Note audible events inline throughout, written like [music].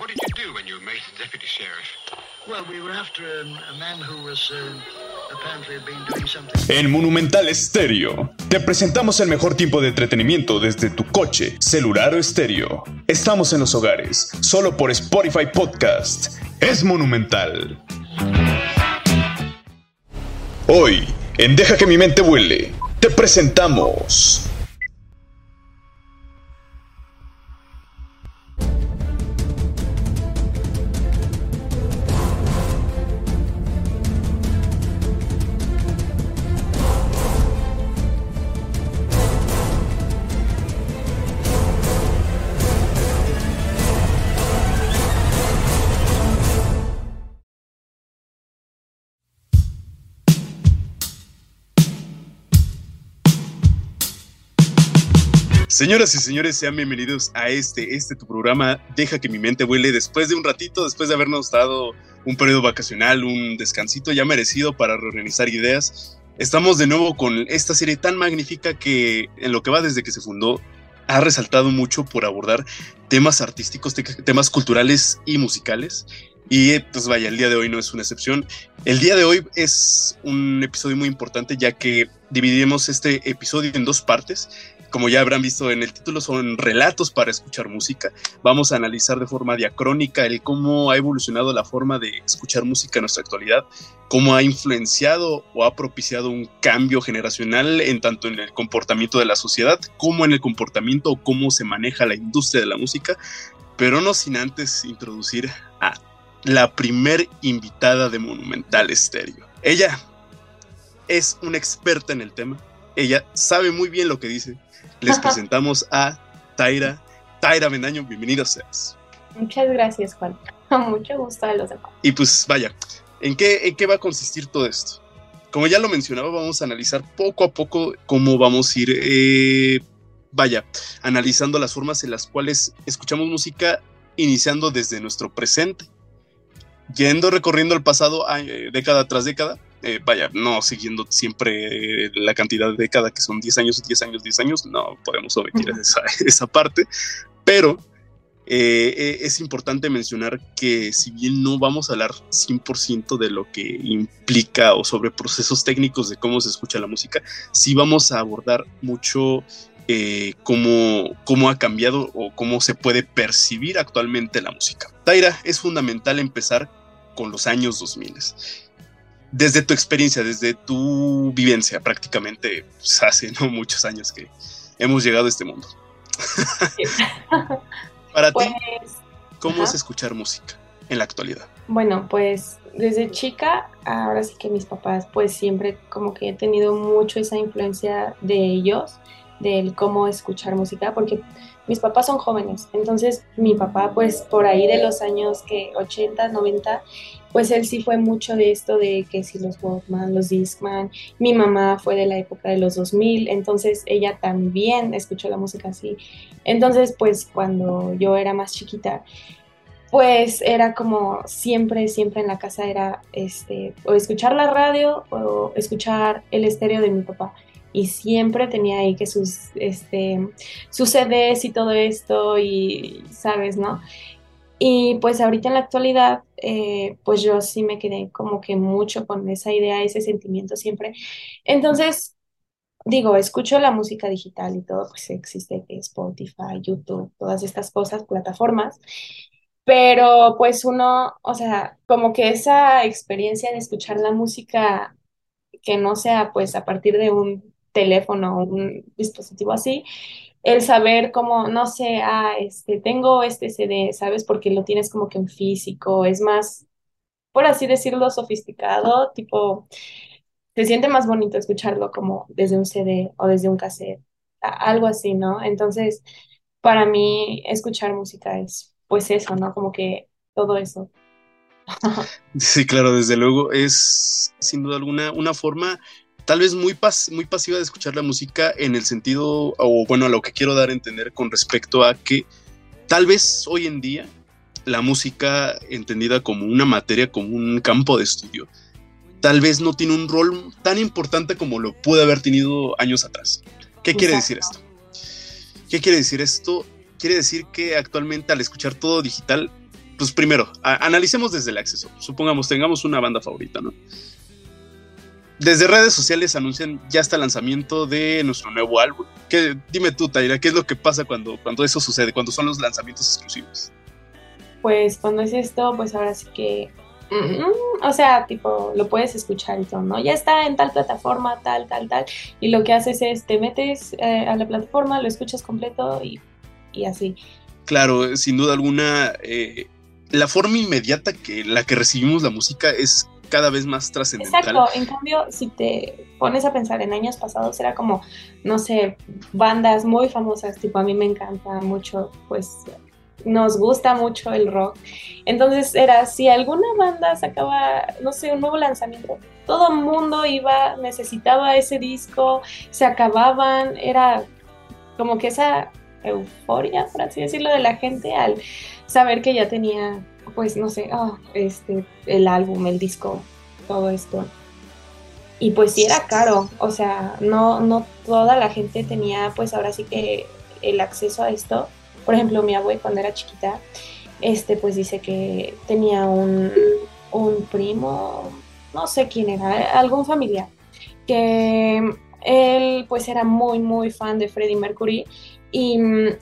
What did you do when you were made deputy sheriff? Well, we were after a, a man who was uh, apparently had been doing something. En Monumental Estéreo, te presentamos el mejor tiempo de entretenimiento desde tu coche, celular o estéreo. Estamos en los hogares, solo por Spotify Podcast. Es Monumental. Hoy, en Deja que mi mente vuele, te presentamos Señoras y señores, sean bienvenidos a este, este tu programa Deja que mi mente vuele después de un ratito, después de habernos dado un periodo vacacional, un descansito ya merecido para reorganizar ideas. Estamos de nuevo con esta serie tan magnífica que en lo que va desde que se fundó ha resaltado mucho por abordar temas artísticos, temas culturales y musicales. Y pues vaya, el día de hoy no es una excepción. El día de hoy es un episodio muy importante ya que dividimos este episodio en dos partes como ya habrán visto en el título, son relatos para escuchar música. Vamos a analizar de forma diacrónica el cómo ha evolucionado la forma de escuchar música en nuestra actualidad, cómo ha influenciado o ha propiciado un cambio generacional en tanto en el comportamiento de la sociedad como en el comportamiento o cómo se maneja la industria de la música, pero no sin antes introducir a la primer invitada de Monumental Estéreo. Ella es una experta en el tema, ella sabe muy bien lo que dice, les [laughs] presentamos a Taira. Taira Mendaño, bienvenida seas. Muchas gracias, Juan. [laughs] Mucho gusto a los demás. Y pues vaya, ¿en qué, ¿en qué va a consistir todo esto? Como ya lo mencionaba, vamos a analizar poco a poco cómo vamos a ir, eh, vaya, analizando las formas en las cuales escuchamos música iniciando desde nuestro presente, yendo recorriendo el pasado eh, década tras década, eh, vaya, no siguiendo siempre la cantidad de década que son 10 años, 10 años, 10 años, no podemos omitir esa, [laughs] esa, parte, pero eh, eh, es importante mencionar que si bien no vamos a hablar 100% de lo que implica o sobre procesos técnicos de cómo se escucha la música, sí vamos a abordar mucho cómo, cómo, ha cambiado o cómo se puede percibir actualmente la música. Taira, es fundamental empezar con los años 2000 desde tu experiencia, desde tu vivencia, prácticamente pues, hace no muchos años que hemos llegado a este mundo. [laughs] Para ti, pues, ¿cómo es escuchar música en la actualidad? Bueno, pues desde chica, ahora sí que mis papás, pues siempre como que he tenido mucho esa influencia de ellos, del cómo escuchar música, porque mis papás son jóvenes, entonces mi papá pues por ahí de los años que 80, 90, pues él sí fue mucho de esto de que si los Walkman, los Discman, mi mamá fue de la época de los 2000, entonces ella también escuchó la música así. Entonces pues cuando yo era más chiquita, pues era como siempre, siempre en la casa era este, o escuchar la radio o escuchar el estéreo de mi papá y siempre tenía ahí que sus, este, sus CDs y todo esto y, ¿sabes, no? Y pues ahorita en la actualidad, eh, pues yo sí me quedé como que mucho con esa idea, ese sentimiento siempre. Entonces, digo, escucho la música digital y todo, pues existe Spotify, YouTube, todas estas cosas, plataformas. Pero pues uno, o sea, como que esa experiencia de escuchar la música que no sea pues a partir de un teléfono o un dispositivo así, el saber como, no sé, ah, este, tengo este CD, ¿sabes? Porque lo tienes como que en físico, es más, por así decirlo, sofisticado, tipo, se siente más bonito escucharlo como desde un CD o desde un cassette, algo así, ¿no? Entonces, para mí, escuchar música es, pues eso, ¿no? Como que todo eso. [laughs] Sí, claro, desde luego, es sin duda alguna una forma tal vez muy, muy pasiva de escuchar la música en el sentido, o bueno, a lo que quiero dar a entender con respecto a que tal vez hoy en día la música entendida como una materia, como un campo de estudio, tal vez no tiene un rol tan importante como lo puede haber tenido años atrás. ¿Qué quiere decir esto? ¿Qué quiere decir esto? Quiere decir que actualmente al escuchar todo digital, pues primero, analicemos desde el acceso. Supongamos, tengamos una banda favorita, ¿no? Desde redes sociales anuncian ya está el lanzamiento de nuestro nuevo álbum. ¿Qué, dime tú, Taira, ¿qué es lo que pasa cuando, cuando eso sucede, cuando son los lanzamientos exclusivos? Pues cuando es esto, pues ahora sí que Mm, o sea, tipo, lo puedes escuchar y todo, ¿no? Ya está en tal plataforma, tal, tal, tal. Y lo que haces es, te metes eh, a la plataforma, lo escuchas completo y, así. Claro, sin duda alguna, eh, la forma inmediata que la que recibimos la música es cada vez más trascendental. Exacto, en cambio, si te pones a pensar en años pasados, era como, no sé, bandas muy famosas, tipo a mí me encanta mucho, pues nos gusta mucho el rock. Entonces era, si alguna banda sacaba, no sé, un nuevo lanzamiento, todo el mundo iba, necesitaba ese disco, se acababan, era como que esa euforia, por así decirlo, de la gente al saber que ya tenía, pues no sé, ah, este, el álbum, el disco, todo esto. Y pues sí era caro, o sea, no, no toda la gente tenía, pues ahora sí que el acceso a esto por ejemplo, mi abuela cuando era chiquita, este, pues dice que tenía un, primo, no sé quién era, algún familiar, que él pues era muy, muy fan de Freddie Mercury y,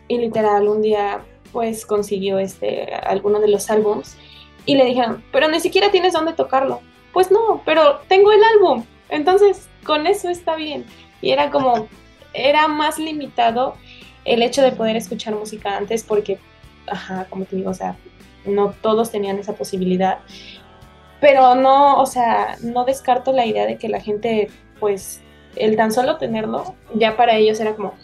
literal un día pues consiguió este, alguno de los álbums y le dijeron, pero ni siquiera tienes dónde tocarlo. Pues no, pero tengo el álbum, entonces con eso está bien. Y era como, era más limitado el hecho de poder escuchar música antes porque, ajá, como te digo, o sea, no todos tenían esa posibilidad. Pero no, o sea, no descarto la idea de que la gente, pues, el tan solo tenerlo, ya para ellos era como,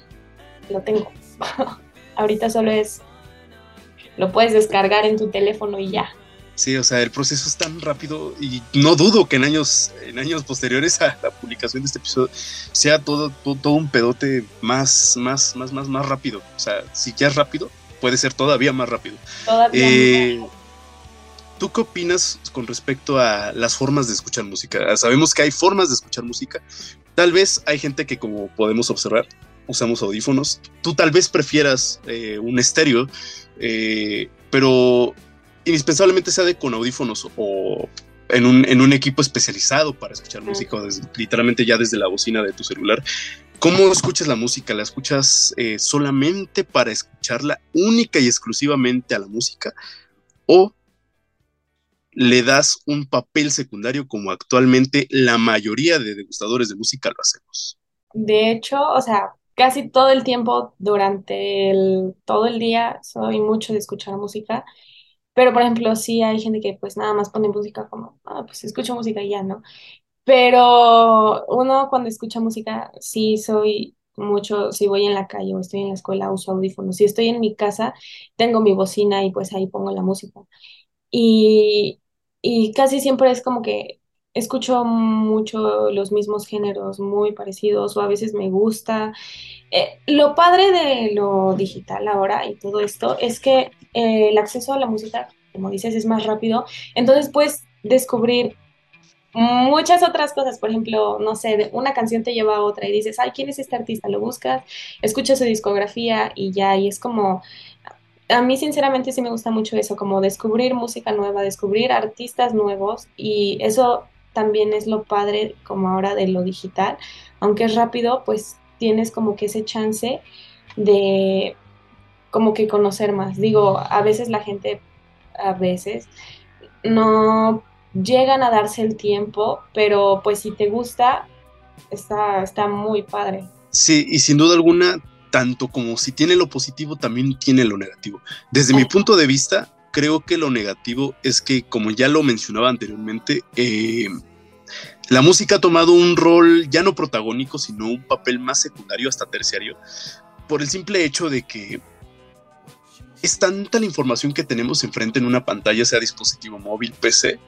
lo tengo. [laughs] Ahorita solo es, lo puedes descargar en tu teléfono y ya. Sí, o sea, el proceso es tan rápido y no dudo que en años, en años posteriores a la publicación de este episodio sea todo, todo, un pedote más, más, más, más, más rápido. O sea, si ya es rápido, puede ser todavía más rápido. Eh, ¿Tú qué opinas con respecto a las formas de escuchar música? Sabemos que hay formas de escuchar música. Tal vez hay gente que, como podemos observar, usamos audífonos. Tú tal vez prefieras eh, un estéreo, eh, pero indispensablemente sea de con audífonos o en un, en un equipo especializado para escuchar música, literalmente ya desde la bocina de tu celular. ¿Cómo escuchas la música? ¿La escuchas eh, solamente para escucharla única y exclusivamente a la música? ¿O le das un papel secundario como actualmente la mayoría de degustadores de música lo hacemos? De hecho, o sea, casi todo el tiempo durante todo el día soy mucho de escuchar música pero, por ejemplo, sí hay gente que pues nada más pone música como, ah, pues escucho música y ya, ¿no? Pero uno cuando escucha música, sí soy mucho, si voy en la calle o estoy en la escuela, uso audífonos. Si estoy en mi casa, tengo mi bocina y pues ahí pongo la música. Y, y casi siempre es como que escucho mucho los mismos géneros muy parecidos o a veces me gusta. Eh, lo padre de lo digital ahora y todo esto es que eh, el acceso a la música, como dices, es más rápido. Entonces puedes descubrir muchas otras cosas. Por ejemplo, no sé, una canción te lleva a otra y dices, ay, ¿quién es este artista? Lo buscas, escuchas su discografía y ya, y es como... A mí sinceramente sí me gusta mucho eso, como descubrir música nueva, descubrir artistas nuevos y eso también es lo padre como ahora de lo digital, aunque es rápido, pues tienes como que ese chance de como que conocer más. Digo, a veces la gente, a veces, no llegan a darse el tiempo, pero pues si te gusta, está, está muy padre. Sí, y sin duda alguna, tanto como si tiene lo positivo, también tiene lo negativo. Desde mi punto de vista, creo que lo negativo es que, como ya lo mencionaba anteriormente, eh, la música ha tomado un rol ya no protagónico, sino un papel más secundario hasta terciario, por el simple hecho de que es tanta la información que tenemos enfrente en una pantalla, sea dispositivo móvil, PC,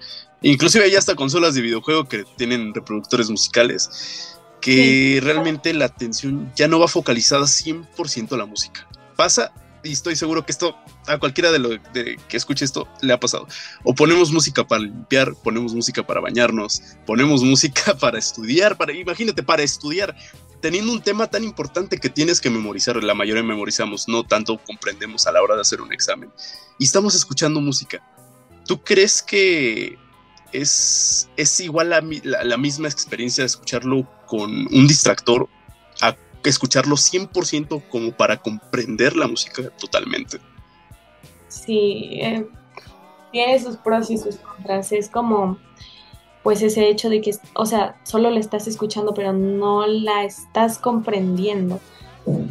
inclusive hay hasta consolas de videojuego que tienen reproductores musicales, que realmente la atención ya no va focalizada 100% a la música. Pasa y estoy seguro que esto a cualquiera de, lo, que escuche esto le ha pasado. O ponemos música para limpiar, ponemos música para bañarnos, ponemos música [laughs] para estudiar, para imagínate, para estudiar, teniendo un tema tan importante que tienes que memorizar, la mayoría memorizamos, no tanto comprendemos a la hora de hacer un examen. Y estamos escuchando música. ¿Tú crees que es, es igual la, la, la misma experiencia de escucharlo con un distractor escucharlo 100% como para comprender la música totalmente? Sí, eh, tiene sus pros y sus contras. Es como, pues ese hecho de que, o sea, solo la estás escuchando, pero no la estás comprendiendo.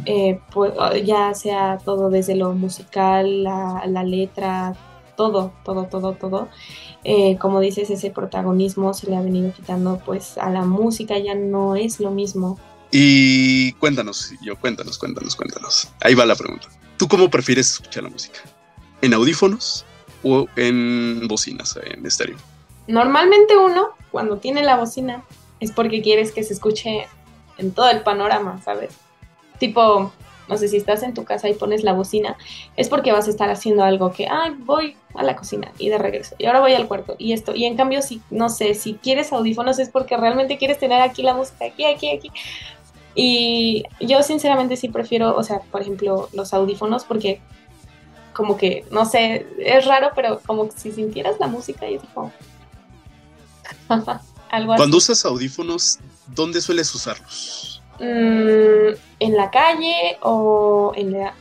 Eh, pues, ya sea todo desde lo musical, la, la letra, todo, todo, todo, todo. Eh, como dices, ese protagonismo se le ha venido quitando pues a la música, ya no es lo mismo. Y cuéntanos, yo cuéntanos, cuéntanos, cuéntanos. Ahí va la pregunta. ¿Tú cómo prefieres escuchar la música? ¿En audífonos o en bocinas, en estéreo? Normalmente uno, cuando tiene la bocina, es porque quieres que se escuche en todo el panorama, ¿sabes? Tipo, no sé si estás en tu casa y pones la bocina, es porque vas a estar haciendo algo que, ay, voy a la cocina y de regreso, y ahora voy al cuarto y esto. Y en cambio, si, no sé, si quieres audífonos es porque realmente quieres tener aquí la música, aquí, aquí, aquí. Y yo sinceramente sí prefiero, o sea, por ejemplo, los audífonos porque como que, no sé, es raro, pero como si sintieras la música y es como... [laughs] Algo así. Cuando usas audífonos, ¿dónde sueles usarlos? Mm, en la calle o en la,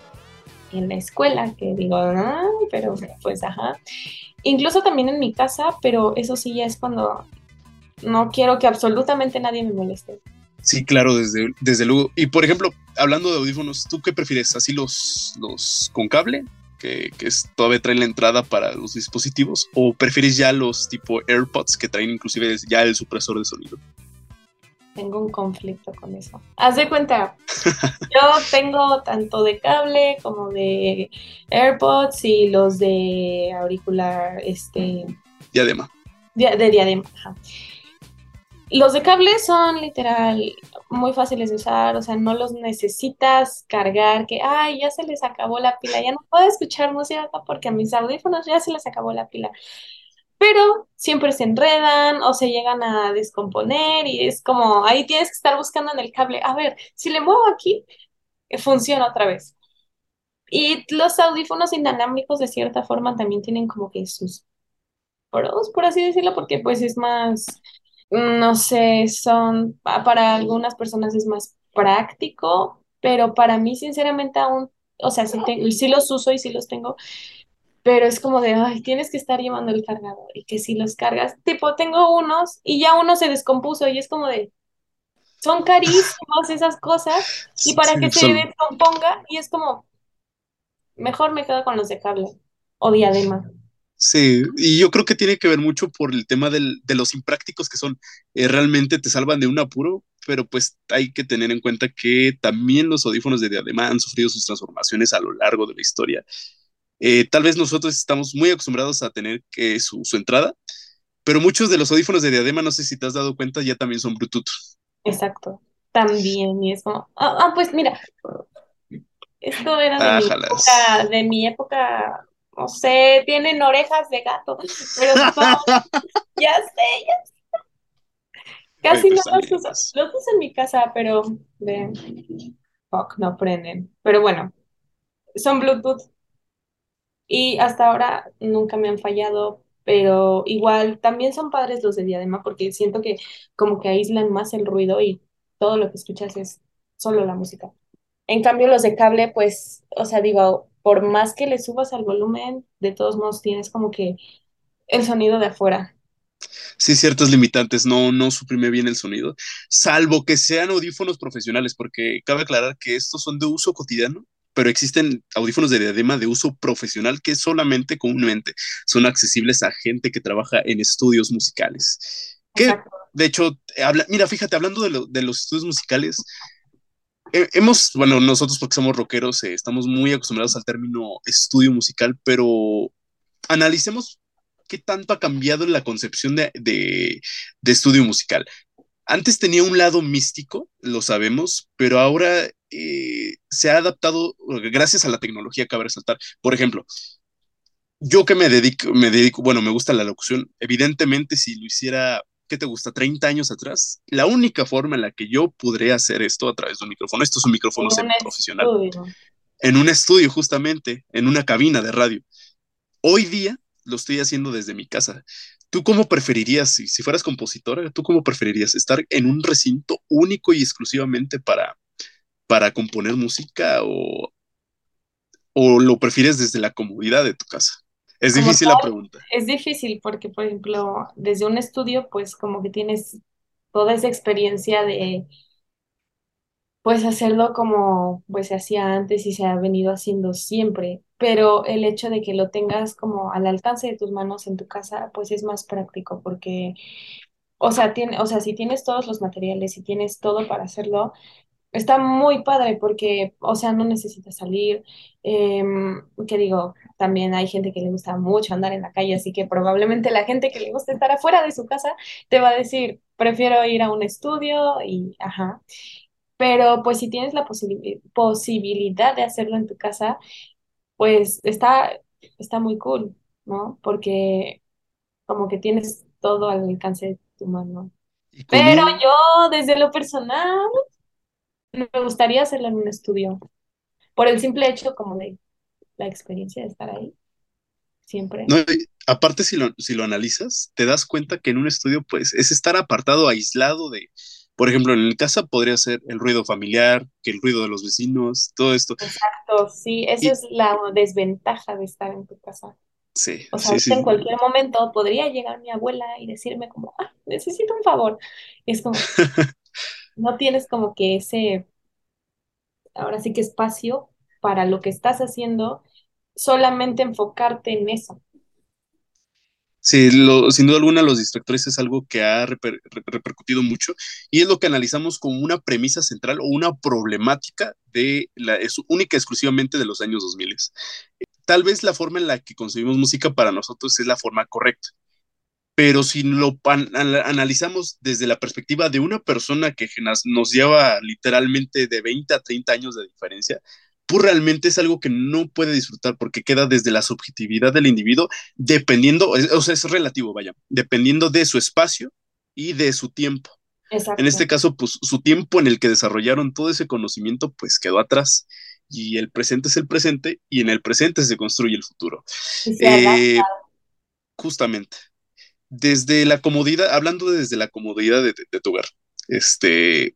en la escuela, que digo, ah, pero pues ajá. Incluso también en mi casa, pero eso sí ya es cuando no quiero que absolutamente nadie me moleste. Sí, claro, desde, desde luego. Y por ejemplo, hablando de audífonos, ¿tú qué prefieres? ¿Así los, los con cable? Que, que es, todavía traen la entrada para los dispositivos. ¿O prefieres ya los tipo AirPods que traen inclusive ya el supresor de sonido? Tengo un conflicto con eso. Haz de cuenta, [laughs] yo tengo tanto de cable como de AirPods y los de auricular, este... Diadema. de diadema, ajá. Los de cable son literal muy fáciles de usar, o sea, no los necesitas cargar, que, ay, ya se les acabó la pila, ya no puedo escuchar música porque a mis audífonos ya se les acabó la pila. Pero siempre se enredan o se llegan a descomponer y es como, ahí tienes que estar buscando en el cable, a ver, si le muevo aquí, eh, funciona otra vez. Y los audífonos inalámbricos de cierta forma también tienen como que sus pros, por así decirlo, porque pues es más no sé, son, para algunas personas es más práctico, pero para mí sinceramente aún, o sea, sí, tengo, sí los uso y sí los tengo, pero es como de, ay, tienes que estar llevando el cargador y que si los cargas, tipo, tengo unos y ya uno se descompuso y es como de, son carísimos esas cosas y para que se descomponga y es como, mejor me quedo con los de cable o diadema. Sí, y yo creo que tiene que ver mucho por el tema del, de los imprácticos que son, eh, realmente te salvan de un apuro, pero pues hay que tener en cuenta que también los audífonos de diadema han sufrido sus transformaciones a lo largo de la historia. Eh, tal vez nosotros estamos muy acostumbrados a tener que su, su, entrada, pero muchos de los audífonos de diadema, no sé si te has dado cuenta, ya también son Bluetooth. Exacto, también, y es como, ah, ah pues mira, esto era de, mi época, de mi época no sé, tienen orejas de gato, pero [laughs] ya sé, ya sé. Casi no los uso, los uso en mi casa, pero de fuck, no prenden. Pero bueno, son Bluetooth y hasta ahora nunca me han fallado, pero igual también son padres los de diadema porque siento que como que aíslan más el ruido y todo lo que escuchas es solo la música. En cambio, los de cable, pues, o sea, digo, por más que le subas al volumen, de todos modos tienes como que el sonido de afuera. Sí, ciertos limitantes, no, no suprime bien el sonido, salvo que sean audífonos profesionales, porque cabe aclarar que estos son de uso cotidiano, pero existen audífonos de diadema de uso profesional que solamente comúnmente son accesibles a gente que trabaja en estudios musicales. Que, de hecho, habla, mira, fíjate, hablando de, lo, de los estudios musicales, hemos, bueno, nosotros porque somos rockeros, eh, estamos muy acostumbrados al término estudio musical, pero analicemos qué tanto ha cambiado la concepción de, de, estudio musical. Antes tenía un lado místico, lo sabemos, pero ahora eh, se ha adaptado gracias a la tecnología, cabe resaltar. Por ejemplo, yo que me dedico, me dedico, bueno, me gusta la locución, evidentemente si lo hiciera ¿qué te gusta? 30 años atrás, la única forma en la que yo podría hacer esto a través de un micrófono, esto es un micrófono profesional, en un estudio justamente, en una cabina de radio. Hoy día lo estoy haciendo desde mi casa. ¿Tú cómo preferirías, si, si fueras compositora, tú cómo preferirías estar en un recinto único y exclusivamente para, para componer música o, o lo prefieres desde la comodidad de tu casa? Es Como difícil la pregunta. es difícil porque, por ejemplo, desde un estudio, pues como que tienes toda esa experiencia de, pues hacerlo como pues se hacía antes y se ha venido haciendo siempre, pero el hecho de que lo tengas como al alcance de tus manos en tu casa, pues es más práctico porque, o sea, tiene, o sea, si tienes todos los materiales, si tienes todo para hacerlo, Está muy padre porque, o sea, no necesitas salir. em, que digo, también hay gente que le gusta mucho andar en la calle, así que probablemente la gente que le gusta estar afuera de su casa te va a decir, prefiero ir a un estudio y, ajá. Pero pues si tienes la posibi- posibilidad de hacerlo en tu casa, pues está, está muy cool, ¿no? Porque como que tienes todo al alcance de tu mano. Pero yo, desde lo personal, me gustaría hacerlo en un estudio. por el simple hecho como de la experiencia de estar ahí, siempre. no, aparte si lo, si lo analizas, te das cuenta que en un estudio, pues, es estar apartado, aislado de, por ejemplo, en mi casa podría ser el ruido familiar, que el ruido de los vecinos, todo esto. Exacto, sí, esa Y es la desventaja de estar en tu casa. sí, O sea, sí, ahorita sí. en cualquier momento podría llegar mi abuela y decirme como, ah, necesito un favor. Y es como, [laughs] no tienes como que ese, ahora sí que espacio para lo que estás haciendo, solamente enfocarte en eso. Sí, lo- sin duda alguna los distractores es algo que ha reper- re- repercutido mucho y es lo que analizamos como una premisa central o una problemática de la, es única exclusivamente de los años 2000. Tal vez la forma en la que concebimos música para nosotros es la forma correcta, pero si lo analizamos desde la perspectiva de una persona que nos lleva literalmente de 20 a 30 años de diferencia, pues realmente es algo que no puede disfrutar porque queda desde la subjetividad del individuo, dependiendo, o sea, es relativo, vaya, dependiendo de su espacio y de su tiempo. En este Exacto. caso, pues su tiempo en el que desarrollaron todo ese conocimiento, pues quedó atrás. Y el presente es el presente y en el presente se construye el futuro. Y se. Eh, justamente desde la comodidad, hablando desde la comodidad de, de- de tu hogar, este,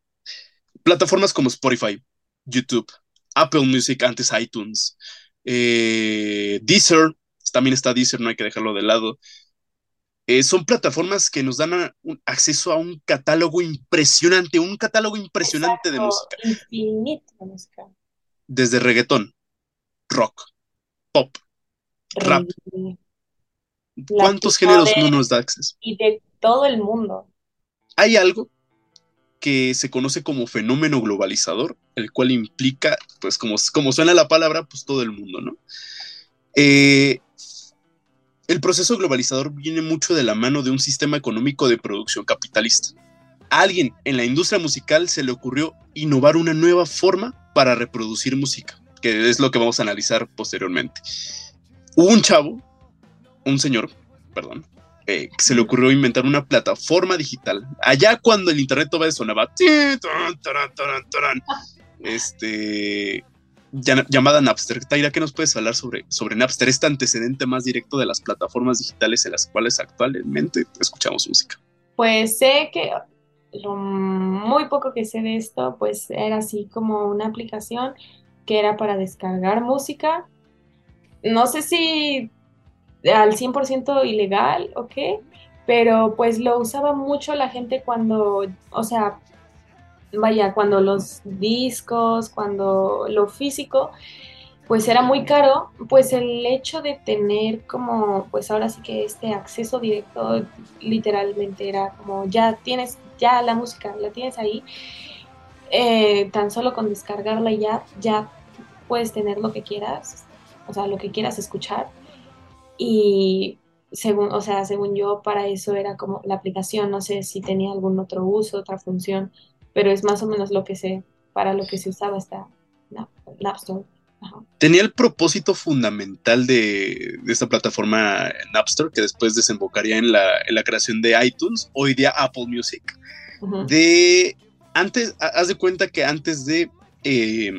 plataformas como Spotify, YouTube, Apple Music, antes iTunes, eh, Deezer, también está Deezer, no hay que dejarlo de lado. Eh, son plataformas que nos dan a- un- acceso a un catálogo impresionante, un catálogo impresionante de música, infinito de música. desde reggaetón, rock, pop, rap. ¿Cuántos géneros de, no nos da acceso? y de todo el mundo. Hay algo que se conoce como fenómeno globalizador, el cual implica, pues como, como suena la palabra, pues todo el mundo, ¿no? Eh, el proceso globalizador viene mucho de la mano de un sistema económico de producción capitalista. A alguien en la industria musical se le ocurrió innovar una nueva forma para reproducir música, que es lo que vamos a analizar posteriormente. Hubo un chavo, un señor, perdón, eh, se le ocurrió inventar una plataforma digital. Allá cuando el internet todavía sonaba, este, llamada Napster. Taira, ¿qué nos puedes hablar sobre, sobre Napster, este antecedente más directo de las plataformas digitales en las cuales actualmente escuchamos música? Pues sé que lo muy poco que sé de esto, pues era así como una aplicación que era para descargar música. No sé si al 100% ilegal o qué, pero pues lo usaba mucho la gente cuando, o sea, vaya, cuando los discos, cuando lo físico, pues era muy caro, pues el hecho de tener como, pues ahora sí que este acceso directo literalmente era como ya tienes, ya la música, la tienes ahí, eh, tan solo con descargarla y ya, ya puedes tener lo que quieras, o sea, lo que quieras escuchar. Y según, o sea, según yo, para eso era como la aplicación, no sé si tenía algún otro uso, otra función, pero es más o menos lo que sé, para lo que se usaba esta Napster. Ajá. Tenía el propósito fundamental de, de esta plataforma Napster, que después desembocaría en la, en la creación de iTunes, hoy día Apple Music, Ujú. de antes, ha- haz de cuenta que antes de eh,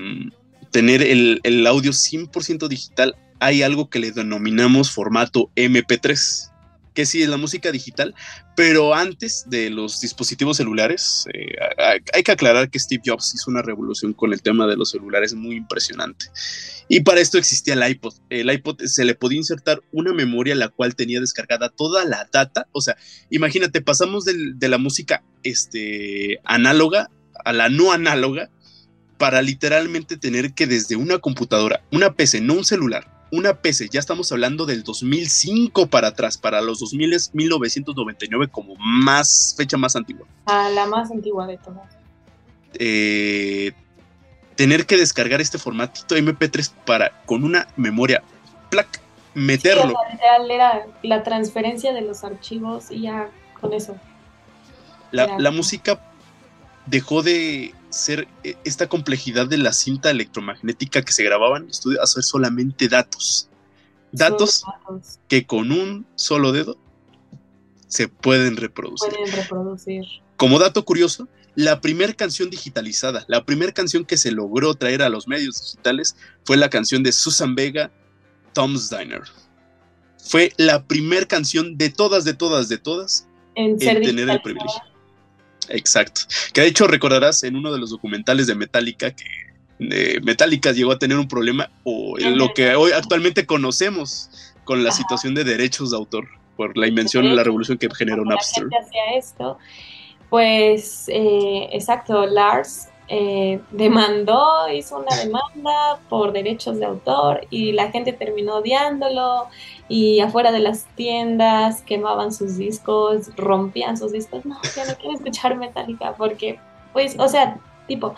tener el, el audio 100% digital, hay algo que le denominamos formato MP3 que sí es la música digital, pero antes de los dispositivos celulares, eh, hay que aclarar que Steve Jobs hizo una revolución con el tema de los celulares muy impresionante. Y para esto existía el iPod. El iPod se le podía insertar una memoria la cual tenía descargada toda la data. O sea, imagínate, pasamos de la música este, análoga a la no análoga para literalmente tener que desde una computadora, una PC, no un celular, una PC, ya estamos hablando del 2005 para atrás, para los 2000 es 1999 como más fecha más antigua. Ah, la más antigua de todas. Eh, tener que descargar este formatito MP3 para con una memoria plac meterlo. era la transferencia de los archivos y ya con eso. La, la música dejó de ser eh, esta complejidad de la cinta electromagnética que se grababa en el estudio a ser solamente datos. Datos, que con un solo dedo se pueden reproducir. Pueden reproducir. Como dato curioso, la primera canción digitalizada, la primera canción que se logró traer a los medios digitales fue la canción de Susan Vega, Tom's Diner. Fue la primera canción de todas, de todas, de todas en, tener el privilegio. Exacto. Que de hecho recordarás en uno de los documentales de Metallica que Metallica llegó a tener un problema o lo que hoy actualmente conocemos con la situación de derechos de autor por la invención y la revolución que generó Napster. La esto, pues eh, exacto, Lars eh, demandó, hizo una demanda por derechos de autor y la gente terminó odiándolo y afuera de las tiendas quemaban sus discos, rompían sus discos. No, yo no quiero escuchar Metallica porque, pues, o sea, tipo,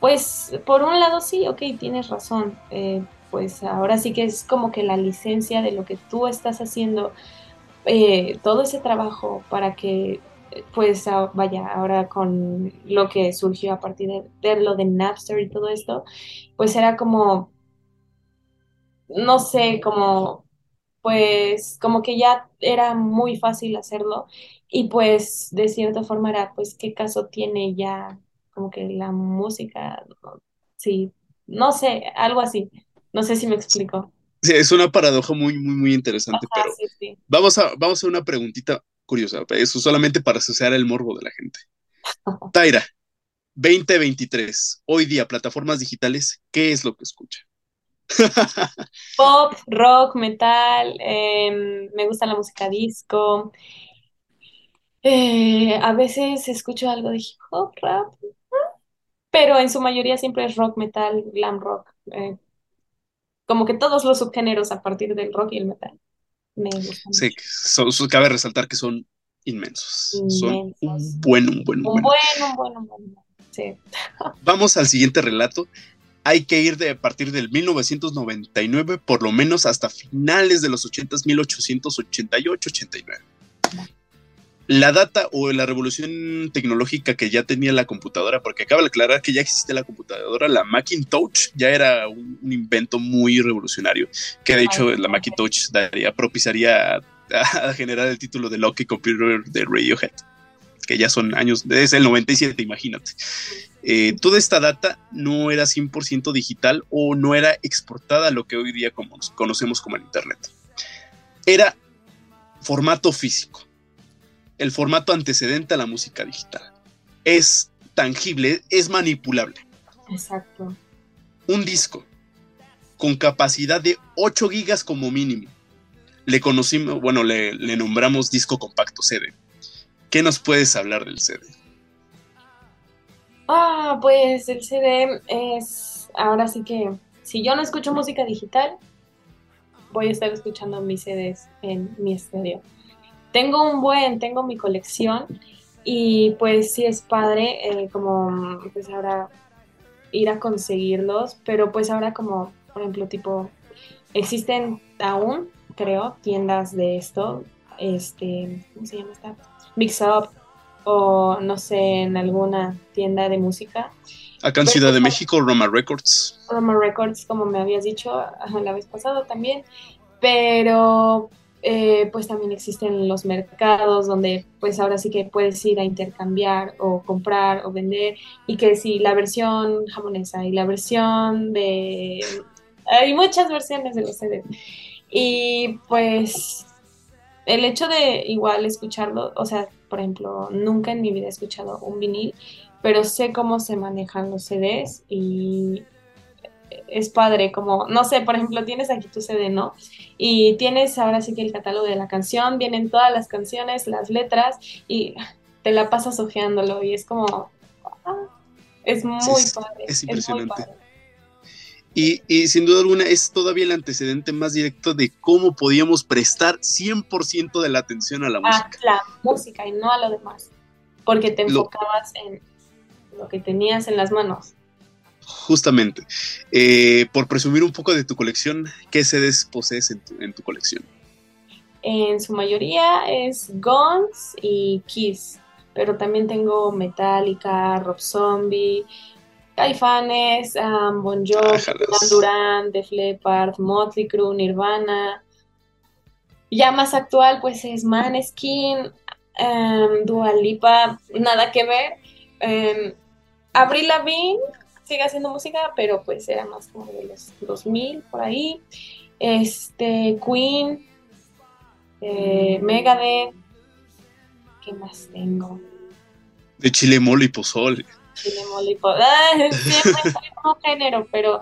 pues por un lado sí, ok, tienes razón. Eh, pues ahora sí que es como que la licencia de lo que tú estás haciendo, eh, todo ese trabajo para que pues vaya, ahora con lo que surgió a partir de, lo de Napster y todo esto, pues era como, no sé, como, pues como que ya era muy fácil hacerlo y pues de cierta forma era, pues, ¿qué caso tiene ya como que la música? Sí, no sé, algo así. No sé si me explico. Sí, es una paradoja muy, muy, muy interesante, pero Vamos, a, vamos a una preguntita curiosa. Eso solamente para asociar el morbo de la gente. Taira, 2023, hoy día, plataformas digitales, ¿qué es lo que escucha? [laughs] Pop, rock, metal, em, me gusta la música disco. Eh, a veces escucho algo de hip hop, rap, pero en su mayoría siempre es rock, metal, glam rock. Eh, como que todos los subgéneros a partir del rock y el metal. Me. Sí, cabe resaltar que son inmensos. Son un buen, un buen, un buen, un buen, un buen. Sí. [laughs] Vamos al siguiente relato. Hay que ir de a partir del 1999, por lo menos hasta finales de los 80s, 1888, 89 la data o la revolución tecnológica que ya tenía la computadora, porque acaba de aclarar que ya existe la computadora, la Macintosh ya era un, invento muy revolucionario, que de hecho la Macintosh daría, propiciaría a, generar el título de Lucky Computer de Radiohead, que ya son años, desde el 97, imagínate. Eh, toda esta data no era 100% digital o no era exportada a lo que hoy día conocemos como el Internet. Era formato físico el formato antecedente a la música digital. Es tangible, es manipulable. Exacto. Un disco con capacidad de 8 gigas como mínimo. Le conocimos, bueno, le, nombramos disco compacto CD. ¿Qué nos puedes hablar del CD? Ah, pues el CD es, ahora sí que, si yo no escucho música digital, voy a estar escuchando mis CDs en mi estéreo tengo un buen, tengo mi colección y pues sí es padre eh, como pues ahora ir a conseguirlos, pero pues ahora como, por ejemplo, tipo, existen aún, creo, tiendas de esto, este, ¿cómo se llama esta? Mix Up o no sé, en alguna tienda de música. Acá en Ciudad de México, Roma Records. Roma Records, como me habías dicho la vez pasada también, pero eh, pues también existen los mercados donde pues ahora sí que puedes ir a intercambiar o comprar o vender y que si la versión japonesa y la versión de Hay muchas versiones de los CDs. Y pues el hecho de igual escucharlo, o sea, por ejemplo, nunca en mi vida he escuchado un vinil, pero sé cómo se manejan los CDs y es padre, como, no sé, por ejemplo, tienes aquí tu CD, ¿no? Y tienes ahora sí que el catálogo de la canción, vienen todas las canciones, las letras y te la pasas ojeándolo y es como, ah, es muy padre. Es impresionante. Y, y, sin duda alguna es todavía el antecedente más directo de cómo podíamos prestar 100% de la atención a la música. A la música y no a lo demás, porque te enfocabas en lo que tenías en las manos. Justamente, eh, por presumir un poco de tu colección, ¿qué CDs posees en tu, en tu colección? En su mayoría es Guns y Kiss, pero también tengo Metallica, Rob Zombie, Caifanes, um, Bon Jovi, Duran Duran, Def Leppard, Motley Crue, Nirvana. Ya más actual, pues es Maneskin, um, Dua Lipa, nada que ver. Um, Avril Lavigne sigue haciendo música, pero pues era más como de los 2000 por ahí. Este, Queen, eh, Megadeth, ¿qué más tengo? De Chile Mole y Pozole. Chile Mole y Pozole. Ah, siempre [laughs] un género, pero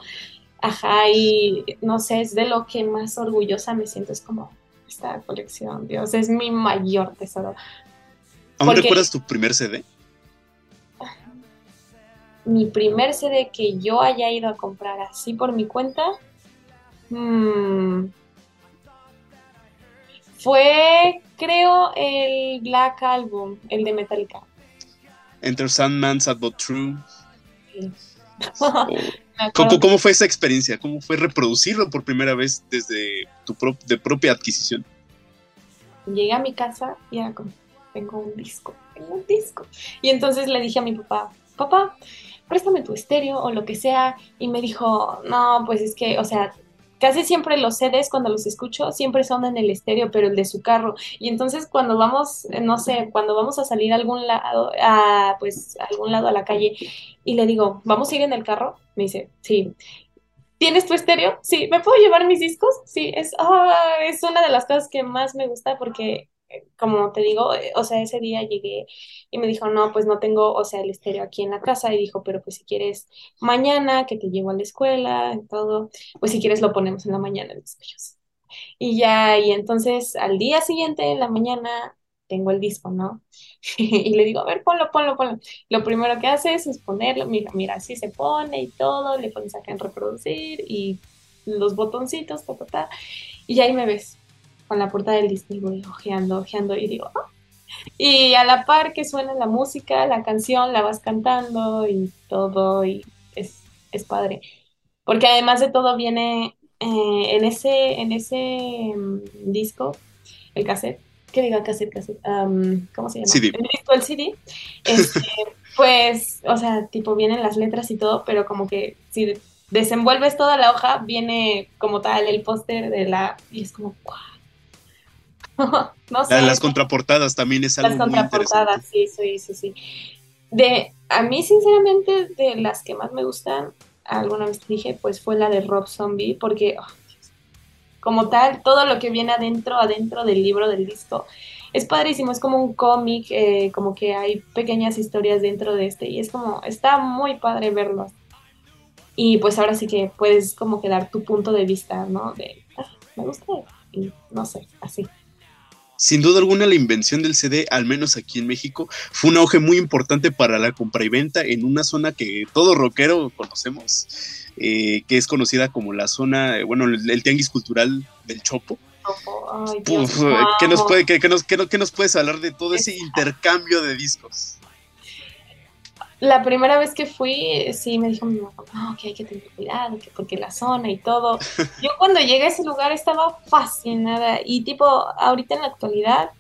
ajá, y no sé, es de lo que más orgullosa me siento, es como esta colección, Dios, es mi mayor tesoro. ¿Aún recuerdas tu primer CD? Mi primer CD que yo haya ido a comprar así por mi cuenta hmm, fue, creo, el Black Album, el de Metallica. Enter Sandman, Sad But True. [laughs] ¿Cómo, fue esa experiencia? ¿Cómo fue reproducirlo por primera vez desde tu de propia adquisición? Llegué a mi casa y era como, tengo un disco, tengo un disco. Y entonces le dije a mi papá, papá, préstame tu estéreo o lo que sea. Y me dijo, no, pues es que, o sea, casi siempre los CDs cuando los escucho siempre son en el estéreo, pero el de su carro. Y entonces cuando vamos, no sé, cuando vamos a salir a algún lado, a, pues a algún lado a la calle y le digo, ¿vamos a ir en el carro? Me dice, sí. ¿Tienes tu estéreo? Sí. ¿Me puedo llevar mis discos? Sí. Es, ah, es una de las cosas que más me gusta porque como te digo, eh, o sea, ese día llegué y me dijo, no, pues no tengo, o sea, el estéreo aquí en la casa. Y dijo, pero pues si quieres mañana que te llevo a la escuela y todo, pues si quieres lo ponemos en la mañana en Y ya, y entonces al día siguiente, en la mañana, tengo el disco, ¿no? [laughs] y le digo, a ver, ponlo, ponlo, ponlo. Lo primero que haces es ponerlo, mira, mira, así se pone y todo, le pones acá en reproducir y los botoncitos, ta, ta, ta. Y ahí me ves con la puerta del disco y voy ojeando, ojeando y digo, ah". y a la par que suena la música, la canción, la vas cantando y todo, y es, es padre. Porque además de todo viene eh, en ese, en ese mm, disco, el cassette, ¿qué diga cassette, cassette? ¿Cómo se llama? CD. El disco, el CD. Este, [laughs] pues, o sea, tipo vienen las letras y todo, pero como que si desenvuelves toda la hoja, viene como tal el póster de la... Y es como, ¡guau! [laughs] no sé. Las contraportadas también es algo Las contraportadas, sí, sí, sí, sí. De, a mí, sinceramente, de las que más me gustan, alguna vez te dije, pues fue la de Rob Zombie, porque oh, como tal, todo lo que viene adentro, adentro del libro, del disco, es padrísimo, es como un cómic, eh, como que hay pequeñas historias dentro de este, y es como, está muy padre verlo. Y pues ahora sí que puedes como que dar tu punto de vista, ¿no? De, ah, me gusta, y no sé, así. Sin duda alguna, la invención del CD, al menos aquí en México, fue un auge muy importante para la compra y venta en una zona que todo rockero conocemos, eh, que es conocida como la zona, bueno, el, tianguis cultural del Chopo. ¿qué, nos puede, qué, nos, qué, nos puedes hablar de todo ese intercambio de discos? La primera vez que fui, sí me dijo mi mamá, no, que hay que tener cuidado, que porque la zona y todo. [laughs] Yo cuando llegué a ese lugar estaba fascinada y tipo, ahorita en la actualidad,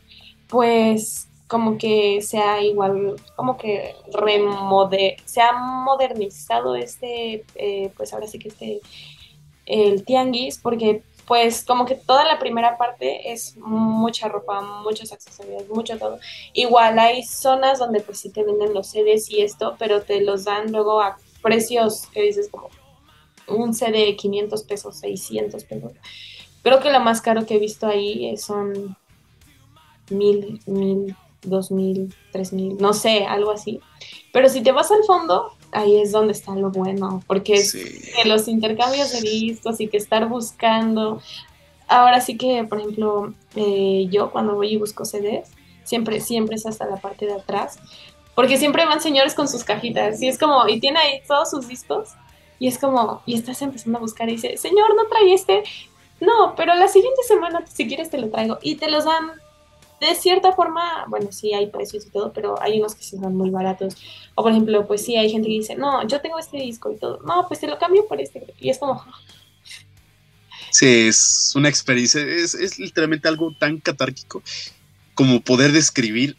pues como que se ha igual, como que remode se ha modernizado este, eh, pues ahora sí que este, el tianguis, porque pues como que toda la primera parte es mucha ropa, muchos accesorios, mucho todo. Igual hay zonas donde pues sí te venden los CDs y esto, pero te los dan luego a precios que dices como, un CD de 500 pesos, 600 pesos. Creo que lo más caro que he visto ahí son mil, mil, dos mil, tres mil, no sé, algo así. Pero si te vas al fondo, ahí es donde está lo bueno, porque que los intercambios de discos y que estar buscando. Ahora sí que, por ejemplo, eh, yo cuando voy y busco CDs, siempre, siempre es hasta la parte de atrás, porque siempre van señores con sus cajitas y es como, y tiene ahí todos sus discos y es como, y estás empezando a buscar y dice, señor, no trae este. No, pero la siguiente semana, si quieres, te lo traigo. Y te los dan de cierta forma, bueno, sí hay precios y todo, pero hay unos que sí son muy baratos. O por ejemplo, pues sí hay gente que dice, no, yo tengo este disco y todo. No, pues te lo cambio por este. Y es como... Sí, es una experiencia, es, es literalmente algo tan catárquico como poder describir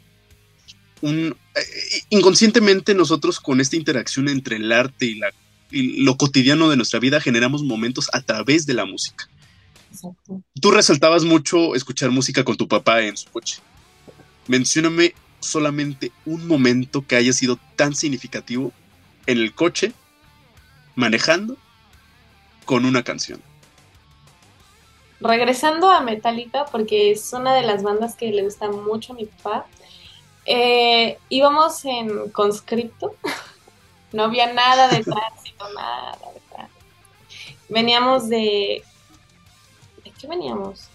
un... Eh, inconscientemente nosotros con esta interacción entre el arte y la lo cotidiano de nuestra vida generamos momentos a través de la música. Exacto. Tú resaltabas mucho escuchar música con tu papá en su coche. Mencióname solamente un momento que haya sido tan significativo en el coche, manejando, con una canción. Regresando a Metallica, porque es una de las bandas que le gusta mucho a mi papá, eh, íbamos en conscripto, [laughs] no había nada de tránsito, nada de tránsito. Veníamos de... ¿De qué veníamos?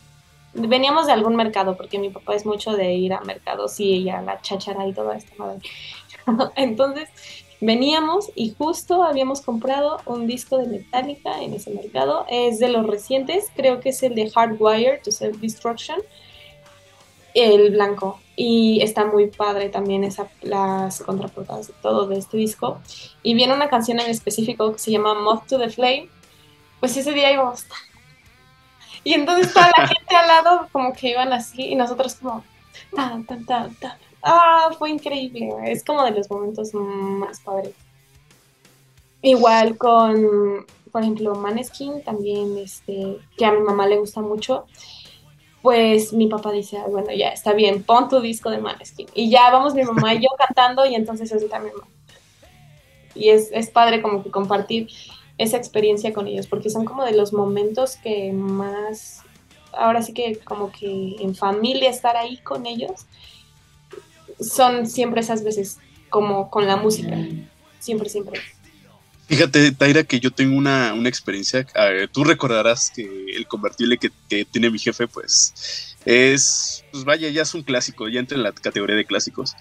Veníamos de algún mercado, porque mi papá es mucho de ir a mercados y a la cháchara y todo esto. [laughs] Entonces, veníamos y justo habíamos comprado un disco de Metallica en ese mercado. Es de los recientes, creo que es el de Hardwire to Self-Destruction, el blanco y está muy padre también esa, las contraportadas de todo de este disco. Y viene una canción en específico que se llama Moth to the Flame. Pues ese día íbamos. Y entonces toda la gente al lado como que iban así y nosotros como tan, tan, tan, tan. Ah, fue increíble. Es como de los momentos más padres. Igual con, por ejemplo, Maneskin también, este, que a mi mamá le gusta mucho pues mi papá dice, bueno, ya está bien, pon tu disco de Maneskin. Y ya vamos mi mamá y yo cantando y entonces así también. Y es, es padre como que compartir esa experiencia con ellos, porque son como de los momentos que más, ahora sí que como que en familia estar ahí con ellos, son siempre esas veces como con la música, siempre, siempre. Fíjate, Taira, que yo tengo una, experiencia. tú recordarás que el convertible que, tiene mi jefe, pues es, pues vaya, ya es un clásico, ya entra en la categoría de clásicos.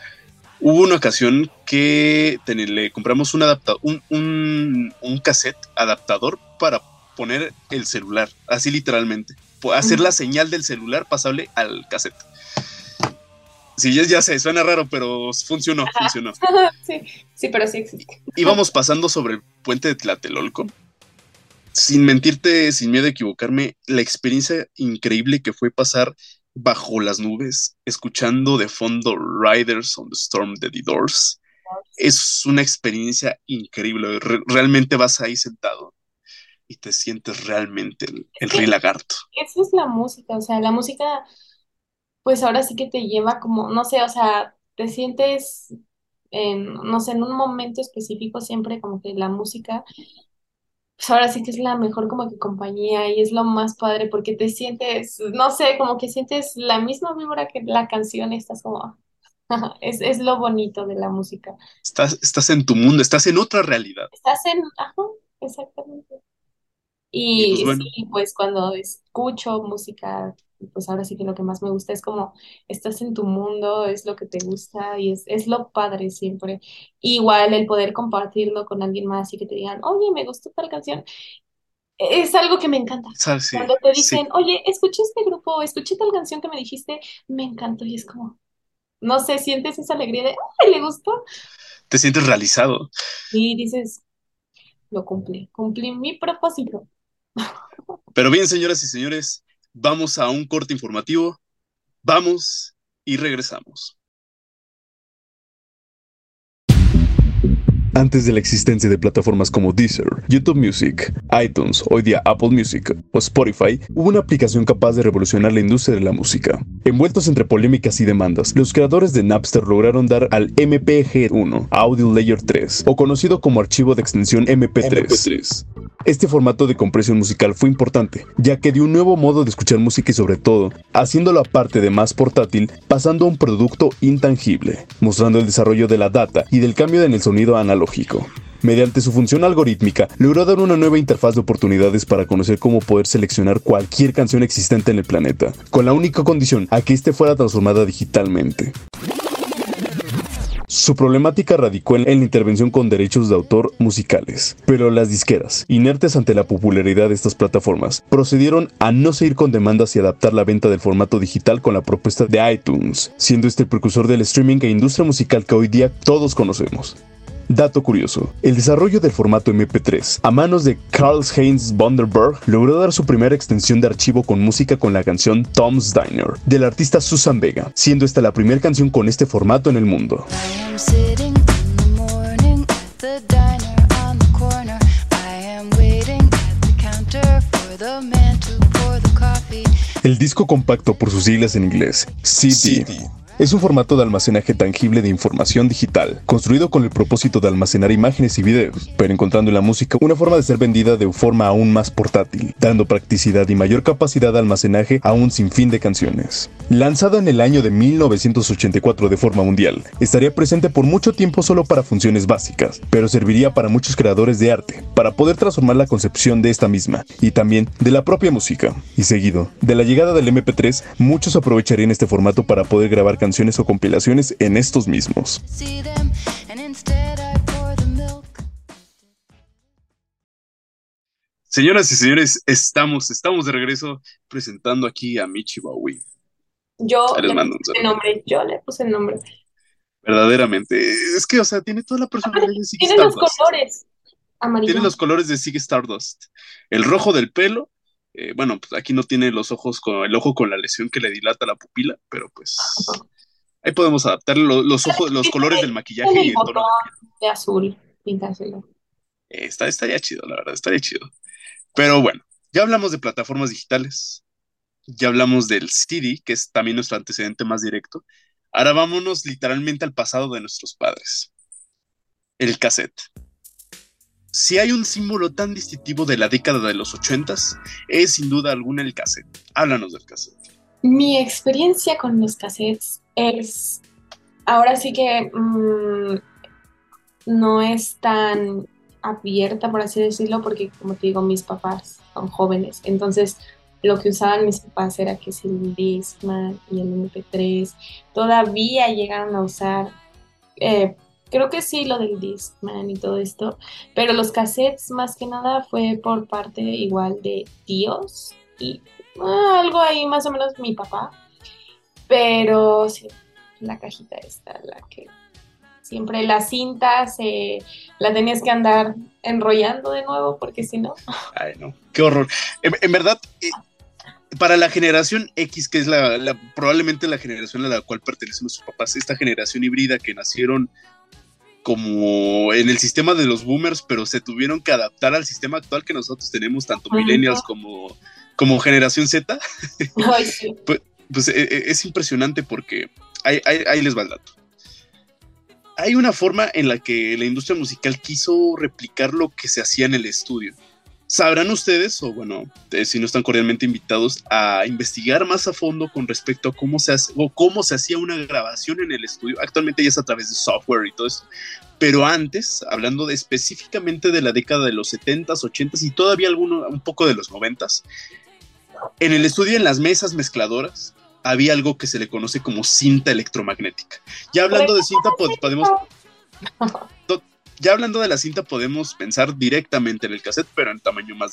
Hubo una ocasión que le compramos un, adaptador, un, un, cassette adaptador para poner el celular, así literalmente. Hacer la señal del celular pasable al cassette. Sí, ya, sé, suena raro, pero funcionó, funcionó. [laughs] sí, sí, pero sí existe. Íbamos pasando sobre el puente de Tlatelolco. Sin mentirte, sin miedo a equivocarme, la experiencia increíble que fue pasar bajo las nubes, escuchando de fondo Riders on the Storm de The Doors, es una experiencia increíble. realmente vas ahí sentado y te sientes realmente el, el rey lagarto. Eso es la música, o sea, la música pues ahora sí que te lleva como, no sé, o sea, te sientes en, no sé, en un momento específico siempre como que la música, pues ahora sí que es la mejor como que compañía y es lo más padre porque te sientes, no sé, como que sientes la misma vibra que la canción estás como, [laughs] es, es lo bonito de la música. Estás, estás en tu mundo, estás en otra realidad. Estás en, ajá, exactamente. Y, pues, sí, pues cuando escucho música pues ahora sí que lo que más me gusta es como estás en tu mundo, es lo que te gusta y es, es lo padre siempre. Igual el poder compartirlo con alguien más y que te digan, oye, me gustó tal canción, es algo que me encanta. Cuando te dicen, oye, escuché este grupo, escuché tal canción que me dijiste, me encantó y es como, no sé, sientes esa alegría de, ay, le gustó. Te sientes realizado. Y dices, lo cumplí, cumplí mi propósito. Pero bien, señoras y señores, Vamos a un corte informativo. Vamos y regresamos. Antes de la existencia de plataformas como Deezer, YouTube Music, iTunes, hoy día Apple Music o Spotify, hubo una aplicación capaz de revolucionar la industria de la música. Envueltos entre polémicas y demandas, los creadores de Napster lograron dar al MPG-1, Audio Layer 3, o conocido como archivo de extensión MP3 Este formato de compresión musical fue importante, ya que dio un nuevo modo de escuchar música y sobre todo, haciéndolo aparte de más portátil, pasando a un producto intangible, mostrando el desarrollo de la data y del cambio en el sonido analógico. Mediante su función algorítmica, logró dar una nueva interfaz de oportunidades para conocer cómo poder seleccionar cualquier canción existente en el planeta, con la única condición a que éste fuera transformada digitalmente. Su problemática radicó en la intervención con derechos de autor musicales, pero las disqueras, inertes ante la popularidad de estas plataformas, procedieron a no seguir con demandas y adaptar la venta del formato digital con la propuesta de iTunes, siendo este el precursor del streaming e industria musical que hoy día todos conocemos. Dato curioso, el desarrollo del formato MP3 a manos de Karl-Heinz Bonderberg logró dar su primera extensión de archivo con música con la canción Tom's Diner del artista Susan Vega, siendo esta la primera canción con este formato en el mundo. El disco compacto por sus siglas en inglés, CD, es un formato de almacenaje tangible de información digital, construido con el propósito de almacenar imágenes y videos, pero encontrando en la música una forma de ser vendida de forma aún más portátil, dando practicidad y mayor capacidad de almacenaje a un sinfín de canciones. Lanzada en el año de 1984 de forma mundial, estaría presente por mucho tiempo solo para funciones básicas, pero serviría para muchos creadores de arte, para poder transformar la concepción de esta misma, y también de la propia música. Y seguido, de la llegada del MP3, muchos aprovecharían este formato para poder grabar canciones o compilaciones en estos mismos. Señoras y señores, estamos, estamos de regreso presentando aquí a Michi Bowie. Yo le puse el nombre, yo le puse el nombre. Verdaderamente, es que, o sea, tiene toda la personalidad de Ziggy Tiene los colores. Amarillo. Tiene los colores de Ziggy Stardust. El rojo del pelo, eh, bueno, pues aquí no tiene los ojos con el ojo con la lesión que le dilata la pupila, pero pues Ahí podemos adaptar los, ojos, los colores del maquillaje y el tono de, azul, pintárselo. Eh, está, estaría chido, la verdad, estaría chido. Pero bueno, ya hablamos de plataformas digitales, ya hablamos del CD, que es también nuestro antecedente más directo. Ahora vámonos literalmente al pasado de nuestros padres. El cassette. Si hay un símbolo tan distintivo de la década de los ochentas, es sin duda alguna el cassette. Háblanos del cassette. Mi experiencia con los cassettes es, ahora sí que mm, no es tan abierta, por así decirlo, porque como te digo, mis papás son jóvenes, entonces lo que usaban mis papás era que si el Discman y el MP3 todavía llegaron a usar, eh, creo que sí lo del Discman y todo esto, pero los cassettes más que nada fue por parte igual de tíos y ah, algo ahí más o menos mi papá, pero sí, la cajita esta, la que siempre la cinta se la tenías que andar enrollando de nuevo porque si no. Ay, no, qué horror. En, verdad, eh, para la generación X, que es la, probablemente la generación a la cual pertenecen nuestros papás, esta generación híbrida que nacieron como en el sistema de los boomers, pero se tuvieron que adaptar al sistema actual que nosotros tenemos, tanto millennials como, como generación Z. Ay, sí. [laughs] pues, pues e, e, es impresionante porque ahí, les va el dato. Hay una forma en la que la industria musical quiso replicar lo que se hacía en el estudio. Sabrán ustedes, o bueno, eh, si no están cordialmente invitados, a investigar más a fondo con respecto a cómo se, hace, o cómo se hacía una grabación en el estudio. Actualmente ya es a través de software y todo esto. Pero antes, hablando de, específicamente de la década de los 70s, 80s y todavía alguno, un poco de los 90s, en el estudio, en las mesas mezcladoras, había algo que se le conoce como cinta electromagnética. Ya hablando de cinta, podemos... [laughs] Ya hablando de la cinta, podemos pensar directamente en el cassette, pero en tamaño más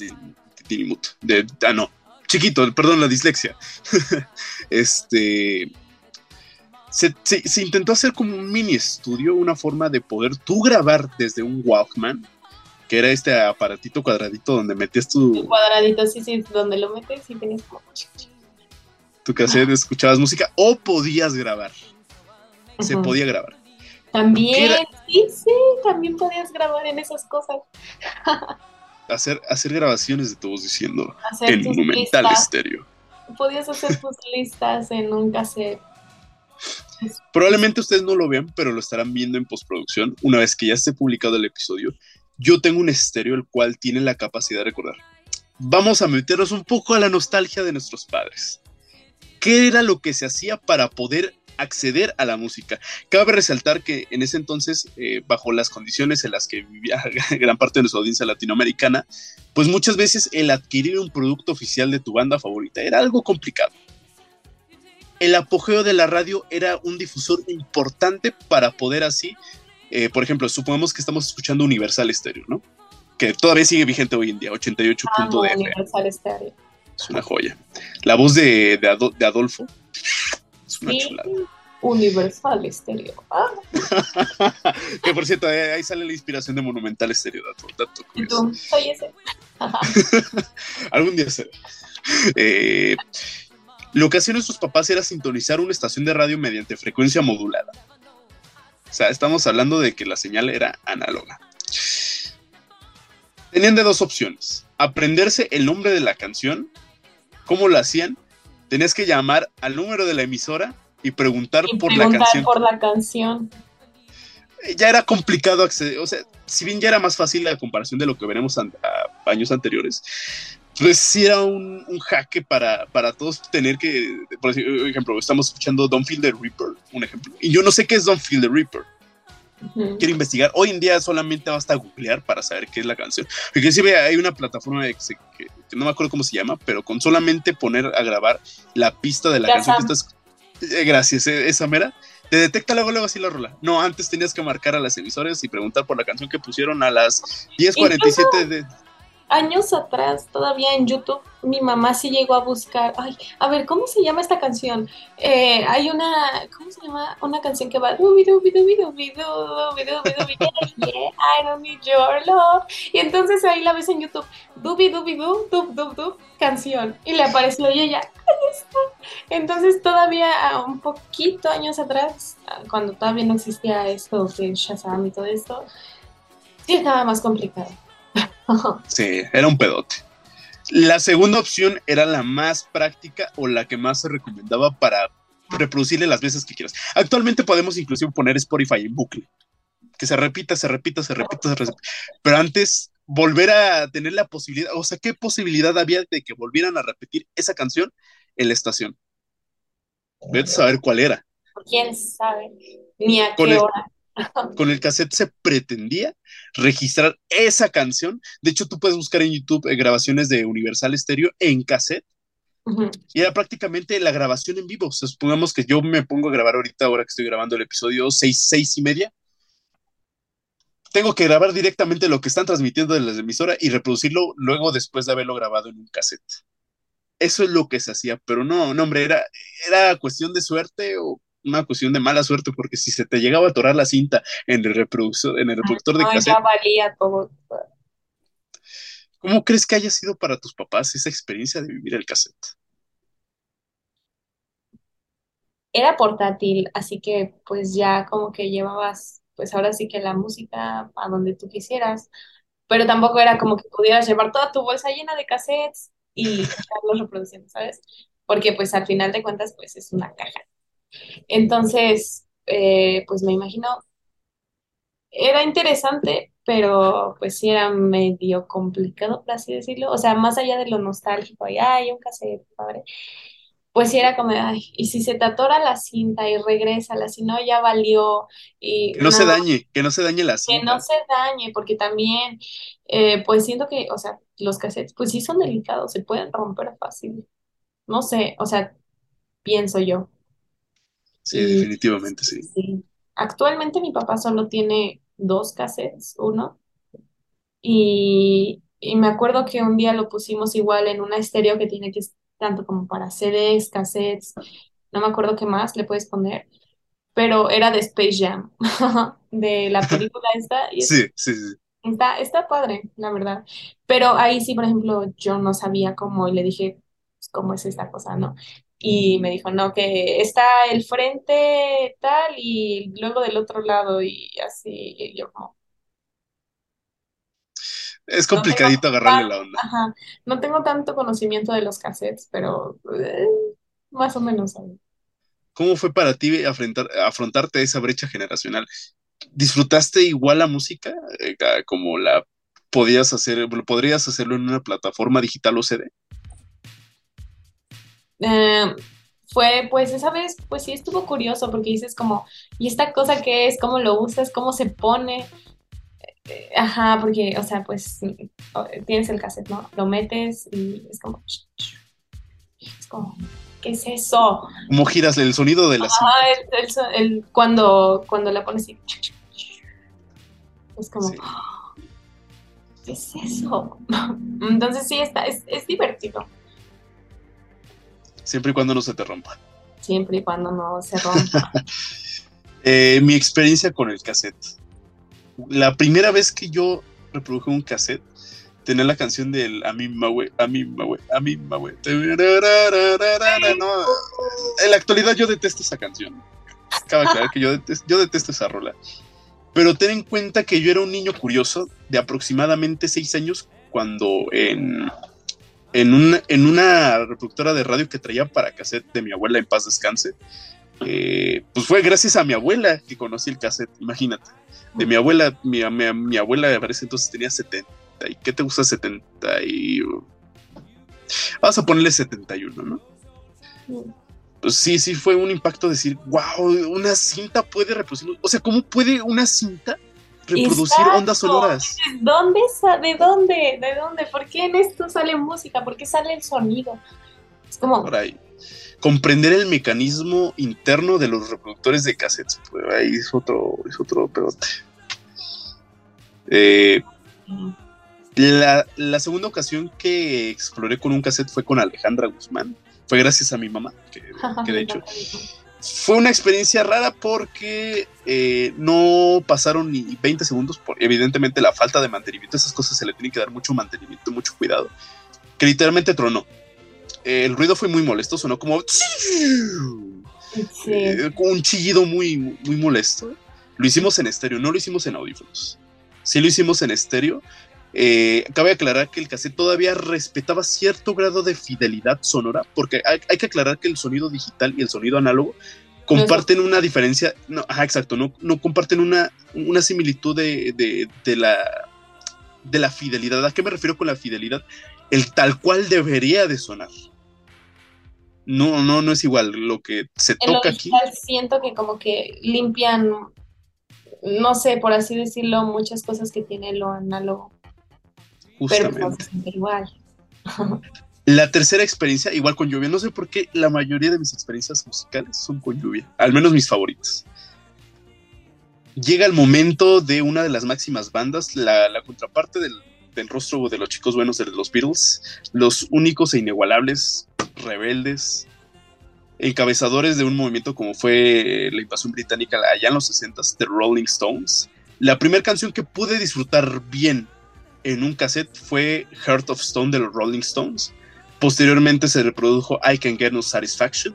diminuto. De, ah, no, chiquito, perdón, la dislexia. [laughs] este. Se, se, intentó hacer como un mini estudio, una forma de poder tú grabar desde un Walkman, que era este aparatito cuadradito donde metías tu. cuadradito, sí, sí, donde lo metes y tenías como tu cassette, escuchabas música o podías grabar. Se podía grabar. También, sí, sí, también podías grabar en esas cosas. [laughs] hacer, hacer grabaciones de todos diciendo en Monumental Estéreo. Podías hacer tus listas en un cassette. Probablemente ustedes no lo vean, pero lo estarán viendo en postproducción una vez que ya esté publicado el episodio. Yo tengo un estéreo el cual tiene la capacidad de recordar. Vamos a meternos un poco a la nostalgia de nuestros padres. ¿Qué era lo que se hacía para poder acceder a la música? Cabe resaltar que en ese entonces, eh, bajo las condiciones en las que vivía [laughs] gran parte de nuestra audiencia latinoamericana, pues muchas veces el adquirir un producto oficial de tu banda favorita era algo complicado. El apogeo de la radio era un difusor importante para poder así, eh, por ejemplo, supongamos que estamos escuchando Universal Stereo, ¿no? Que todavía sigue vigente hoy en día, 88. Amo de Universal Stereo. Es una joya. La voz de, de, Ado- de Adolfo es una Sí, chulada. Universal Stereo. Ah, [laughs] que por cierto, ahí sale la inspiración de Monumental Stereo. Dato, dato soy ese. [laughs] Algún día será. Eh, lo que hacían nuestros papás era sintonizar una estación de radio mediante frecuencia modulada. O sea, estamos hablando de que la señal era análoga. Tenían de dos opciones. Aprenderse el nombre de la canción. ¿Cómo lo hacían? Tenías que llamar al número de la emisora y preguntar Y por la canción. por la canción. ya era complicado acceder, o sea, si bien ya era más fácil la comparación de lo que veremos an- a años anteriores, pues sí era un, un jaque para, para todos tener que, por ejemplo, estamos escuchando Don't Feel the Reaper, un ejemplo, y yo no sé qué es Don't Feel the Reaper, quiero investigar, hoy en día solamente basta googlear para saber qué es la canción, inclusive hay una plataforma que, se- que- que no me acuerdo cómo se llama, pero con solamente poner a grabar la pista de la canción que estás... eh, Gracias, eh, esa mera te detecta luego, luego así la rola. No, antes tenías que marcar a las emisoras y preguntar por la canción que pusieron a las 10.47 de... Años atrás, todavía en YouTube, mi mamá sí llegó a buscar. Ay, a ver, ¿cómo se llama esta canción? Eh, hay una, ¿cómo se llama? Una canción que va. "Dubi, dubi, dubi, dubi, dubi, dubi, dubi, yeah, yeah, I don't need your love. Y entonces ahí la ves en YouTube. Dubi, dubi, dub, dub, dub, dub, canción. Y le apareció y ella, ahí está. Entonces todavía ah, un poquito años atrás, ah, cuando todavía no existía esto de Shazam y todo esto, sí estaba más complicado. [laughs] Sí, era un pedote. La segunda opción era la más práctica o la que más se recomendaba para reproducirle las veces que quieras. Actualmente podemos inclusive poner Spotify en bucle. Que se repita, se repita, se repita, se repita. Pero antes, volver a tener la posibilidad, o sea, ¿qué posibilidad había de que volvieran a repetir esa canción en la estación? Vete a saber cuál era. quién sabe ni a qué hora. [laughs] Con el cassette se pretendía registrar esa canción. De hecho, tú puedes buscar en YouTube eh, grabaciones de Universal Stereo en cassette y era prácticamente la grabación en vivo. O sea, supongamos que yo me pongo a grabar ahorita, ahora que estoy grabando el episodio 6, 6 y media. Tengo que grabar directamente lo que están transmitiendo de la emisora y reproducirlo luego después de haberlo grabado en un cassette. Eso es lo que se hacía, pero no, no, hombre, era, era cuestión de suerte o una cuestión de mala suerte, porque si se te llegaba a atorar la cinta en el reproductor, en el reproductor de No, cassette, ya valía todo. ¿cómo crees que haya sido para tus papás esa experiencia de vivir el cassette? Era portátil, así que pues ya como que llevabas, pues ahora sí que la música a donde tú quisieras, pero tampoco era como que pudieras llevar toda tu bolsa llena de cassettes y [laughs] estarlos reproduciendo, ¿sabes? Porque pues al final de cuentas pues es una caja. Entonces, eh, pues me imagino, era interesante, pero pues sí era medio complicado, por así decirlo. O sea, más allá de lo nostálgico, y ay, un cassette, padre. Pues sí era como, ay, y si se te atora la cinta y regresa, si no, ya valió. Y Que no se dañe, que no se dañe la que cinta. no se dañe, porque también, eh, pues siento que, o sea, los cassettes, pues sí son delicados, se pueden romper fácil. No sé, o sea, pienso yo. Sí, Y definitivamente sí. sí. Actualmente mi papá solo tiene dos cassettes, uno, y, y me acuerdo que un día lo pusimos igual en una estéreo que tiene que tanto como para CDs, cassettes, no me acuerdo qué más le puedes poner, pero era de Space Jam, [laughs] de la [laughs] película esta, y Sí, sí, sí. está, está padre, la verdad. Pero ahí sí, por ejemplo, yo no sabía cómo, y le dije, pues, ¿cómo es esta cosa, no? Y me dijo, no, que está el frente tal y luego del otro lado y así, y yo como, Es no complicadito agarrarle la onda. ajá, no tengo tanto conocimiento de los cassettes, pero eh, más o menos. ¿Cómo fue para ti afrontar, afrontarte esa brecha generacional? ¿Disfrutaste igual la música eh, como la podías hacer, podrías hacerlo en una plataforma digital o CD. Eh, fue, pues esa vez, pues sí estuvo curioso porque dices como, ¿y esta cosa qué es? ¿Cómo lo usas? ¿Cómo se pone? Eh, Ajá, porque, o sea, pues tienes el cassette, ¿no? Lo metes y es como, es como, ¿qué es eso? ¿Cómo giras el sonido de la Ah, el, el- el- cuando, cuando la pones y es como, Sí. ¿qué es eso? [laughs] Entonces sí, está, es, es divertido, Siempre y cuando no se te rompa. siempre y cuando no se rompa. [laughs] Eh, mi experiencia con el cassette. La primera vez que yo reproduje un cassette, tenía la canción del A mi Mahue, a mi Mahue, a mi Mahue. No, en la actualidad yo detesto esa canción. Cabe aclarar que yo detesto, yo detesto esa rola. Pero ten en cuenta que yo era un niño curioso de aproximadamente seis años cuando en, en, una, en una reproductora de radio que traía para cassette de mi abuela en paz descanse, eh, pues fue gracias a mi abuela que conocí el cassette, imagínate. De mi abuela, mi, mi, mi abuela parece entonces tenía 70. ¿Y qué te gusta 70? Y, vamos a ponerle 71, ¿no? Pues sí, sí fue un impacto decir, wow, una cinta puede reproducir. O sea, ¿cómo puede una cinta reproducir Exacto. ondas sonoras? ¿Dónde ¿De dónde? ¿De dónde? ¿Por qué en esto sale música? ¿Por qué sale el sonido? Es como, Por ahí. Comprender el mecanismo interno de los reproductores de cassettes. Pues ahí es otro, es otro pedote. Eh, la, la segunda ocasión que exploré con un cassette fue con Alejandra Guzmán. Fue gracias a mi mamá, que, que de [laughs] hecho fue una experiencia rara porque eh, no pasaron ni 20 segundos por evidentemente la falta de mantenimiento. Esas cosas se le tienen que dar mucho mantenimiento, mucho cuidado. Que literalmente tronó. Eh, el ruido fue muy molesto, sonó como Sí. eh, un chillido muy, muy molesto. Lo hicimos en estéreo, no lo hicimos en audífonos. Sí lo hicimos en estéreo. Eh, cabe aclarar que el cassette todavía respetaba cierto grado de fidelidad sonora, porque hay, hay que aclarar que el sonido digital y el sonido análogo comparten una diferencia, no, ajá, exacto, no, no comparten una, una similitud de, de, de la, de la fidelidad. ¿A qué me refiero con la fidelidad? El tal cual debería de sonar. No, no, no es igual. Lo que se En lo toca aquí. digital siento que como que limpian, no sé, por así decirlo, muchas cosas que tiene lo análogo, Justamente. se siente igual. La tercera experiencia, igual con lluvia. No sé por qué la mayoría de mis experiencias musicales son con lluvia, al menos mis favoritas. Llega el momento de una de las máximas bandas, la, la contraparte del, del rostro de los chicos buenos de los Beatles, los únicos e inigualables, rebeldes, encabezadores de un movimiento como fue la invasión británica allá en los 60s, The Rolling Stones. La primera canción que pude disfrutar bien en un cassette fue Heart of Stone de los Rolling Stones. Posteriormente se reprodujo I Can Get No Satisfaction.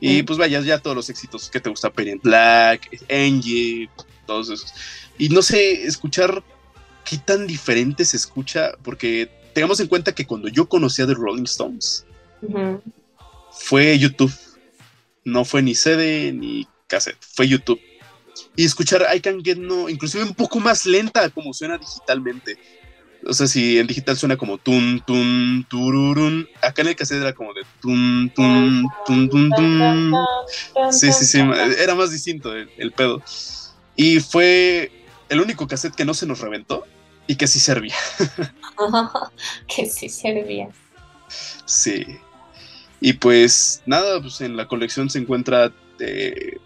Y Mm. pues vaya, ya todos los éxitos que te gusta, Penny Black, Angie, todos esos. Y no sé, escuchar qué tan diferente se escucha, porque tengamos en cuenta que cuando yo conocí a The Rolling Stones, fue YouTube. No fue ni CD ni cassette, fue YouTube. Y escuchar I Can Get No, inclusive un poco más lenta como suena digitalmente. O sea, si en digital suena como tun, tun, tururun, acá en el cassette era como de tun, tun, tun, tun, tun. Sí, sí, sí, era más distinto el, el pedo. Y fue el único cassette que no se nos reventó y que sí servía. [laughs] que sí servía. Sí. Y pues nada, pues en la colección se encuentra eh,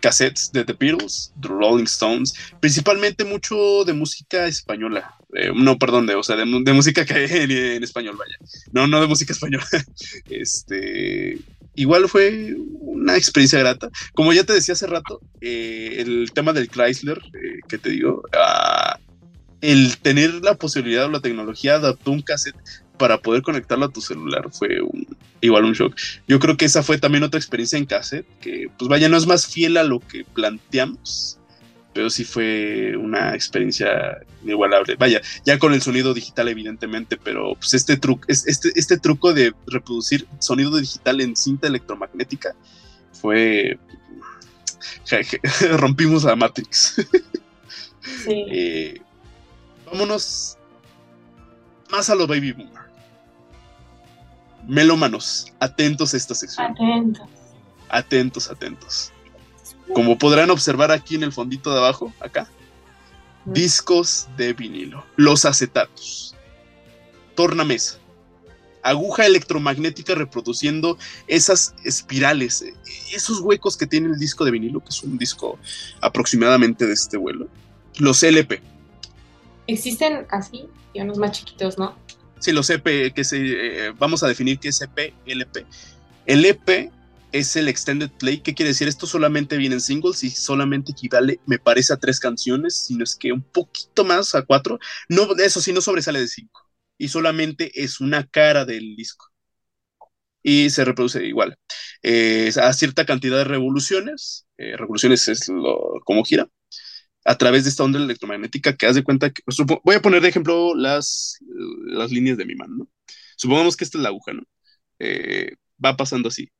cassettes de The Beatles, The Rolling Stones, principalmente mucho de música española. No, perdón, de, o sea, de, de música que en, en español, vaya. No, no de música española. [laughs] Este, igual fue una experiencia grata. Como ya te decía hace rato, eh, el tema del Chrysler, eh, que te digo, ah, el tener la posibilidad o la tecnología adaptó un cassette para poder conectarlo a tu celular fue un, igual un shock. Yo creo que esa fue también otra experiencia en cassette, que pues vaya, no es más fiel a lo que planteamos, pero sí fue una experiencia inigualable. Vaya, ya con el sonido digital evidentemente, pero pues este, truco este, este truco de reproducir sonido digital en cinta electromagnética fue... [laughs] rompimos a Matrix. [laughs] Sí. Eh, vámonos más a los baby boomer. Melómanos, atentos a esta sección. Atentos. Atentos, atentos. Como podrán observar aquí en el fondito de abajo, acá, discos de vinilo, los acetatos, tornamesa, aguja electromagnética reproduciendo esas espirales, eh, esos huecos que tiene el disco de vinilo, que es un disco aproximadamente de este vuelo. Los LP. Existen así y unos más chiquitos, ¿no? Sí, los EP, que se, eh, vamos a definir qué es EP, LP. El EP es el Extended Play. ¿Qué quiere decir? Esto solamente viene en singles y solamente equivale, me parece, a tres canciones, sino es que un poquito más a cuatro. No, eso sí, no sobresale de cinco. Y solamente es una cara del disco. Y se reproduce igual. Eh, a cierta cantidad de revoluciones. Eh, revoluciones es lo, como gira. A través de esta onda electromagnética que haz de cuenta que. Voy a poner de ejemplo las, las líneas de mi mano, ¿no? Supongamos que esta es la aguja, ¿no? Eh, va pasando así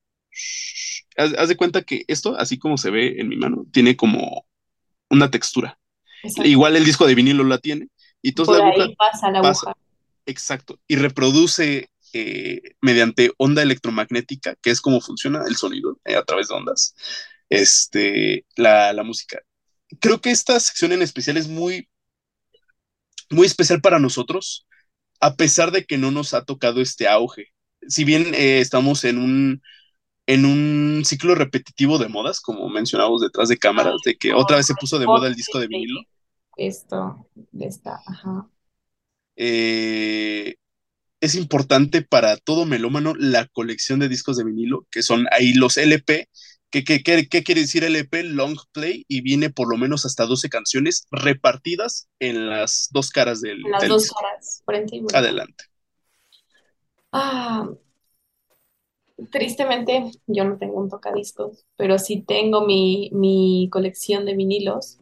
Haz, haz, de cuenta que esto, así como se ve en mi mano, tiene como una textura. Exacto. Igual el disco de vinilo la tiene. Y entonces Por la aguja ahí pasa la pasa- aguja. Exacto. Y reproduce eh, mediante onda electromagnética, que es como funciona el sonido eh, a través de ondas, este, la, la música. Creo que esta sección en especial es muy, muy especial para nosotros, a pesar de que no nos ha tocado este auge. Si bien eh, estamos en un, en un ciclo repetitivo de modas, como mencionábamos detrás de cámaras, de que otra vez se puso de moda el disco de vinilo. Esto, de esta, ajá. eh, es importante para todo melómano la colección de discos de vinilo, que son ahí los LP. ¿Qué, qué, qué, qué quiere decir LP? Long Play, y viene por lo menos hasta 12 canciones repartidas en las dos caras del, En las del dos disco. caras, frente y. Adelante. Ah, tristemente, yo no tengo un tocadiscos, pero sí tengo mi, mi colección de vinilos.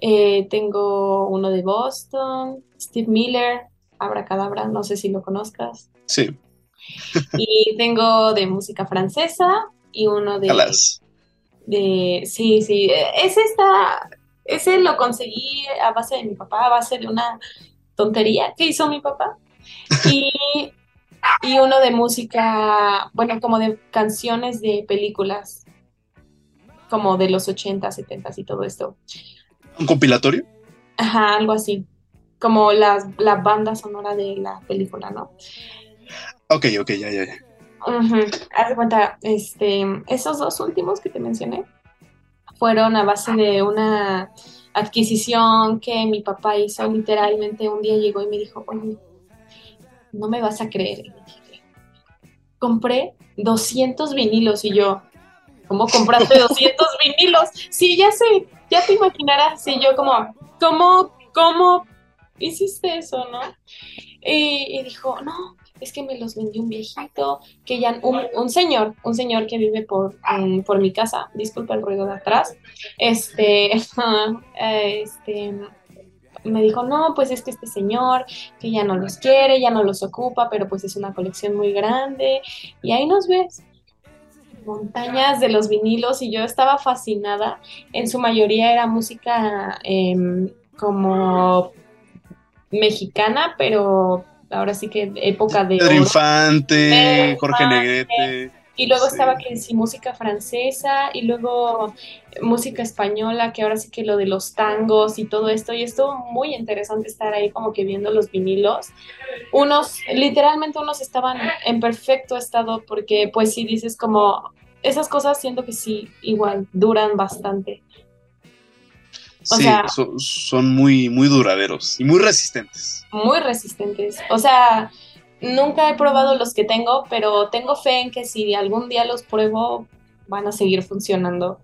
Eh, tengo uno de Boston, Steve Miller, Abracadabra, no sé si lo conozcas. Sí, Y tengo de música francesa y uno de, alas. de sí, sí, ese está, ese lo conseguí a base de mi papá, a base de una tontería que hizo mi papá. [laughs] Y, [laughs] y uno de música, bueno, como de canciones de películas, como de los 80, 70 y todo esto. ¿Un compilatorio? Ajá, algo así. Como las, la banda sonora de la película, ¿no? Ok, ok, ya, ya, ya. Haz de cuenta, este, esos dos últimos que te mencioné fueron a base de una adquisición que mi papá hizo literalmente un día llegó y me dijo, oye, no me vas a creer. Compré 200 vinilos y yo, ¿cómo compraste 200 [laughs] vinilos? Sí, ya sé, ya te imaginarás. Y yo como, ¿cómo, cómo hiciste eso, no? Y, y dijo, no, es que me los vendió un viejito, que ya, un, un señor, un señor que vive por, um, por mi casa, disculpa el ruido de atrás, este, eh, [laughs] este, me dijo, no, pues es que este señor, que ya no los quiere, ya no los ocupa, pero pues es una colección muy grande, y ahí nos ves, montañas de los vinilos, y yo estaba fascinada, en su mayoría era música em, como mexicana, pero ahora sí que época de Pedro. Infante, Jorge. Negrete. Y luego Sí. estaba que sí, música francesa y luego música española, que ahora sí que lo de los tangos y todo esto. Y estuvo muy interesante estar ahí como que viendo los vinilos. Unos, literalmente unos estaban en perfecto estado porque pues sí dices como, esas cosas siento que sí, igual, duran bastante. O Sí, sea- so- son muy, muy duraderos y muy resistentes. muy resistentes. O sea, nunca he probado los que tengo, pero tengo fe en que si algún día los pruebo, van a seguir funcionando.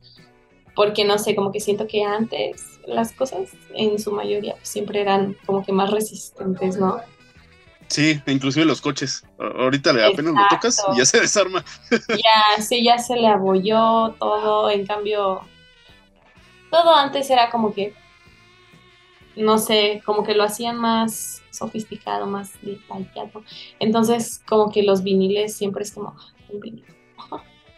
Porque no sé, como que siento que antes las cosas en su mayoría pues, siempre eran como que más resistentes, ¿no? Sí, inclusive los coches. Ahorita le apenas lo tocas y ya se desarma. [laughs] Ya, sí, ya se le abolló todo, en cambio, todo antes era como que, no sé, como que lo hacían más sofisticado, más detallado. Entonces, como que los viniles siempre es como un vinilo.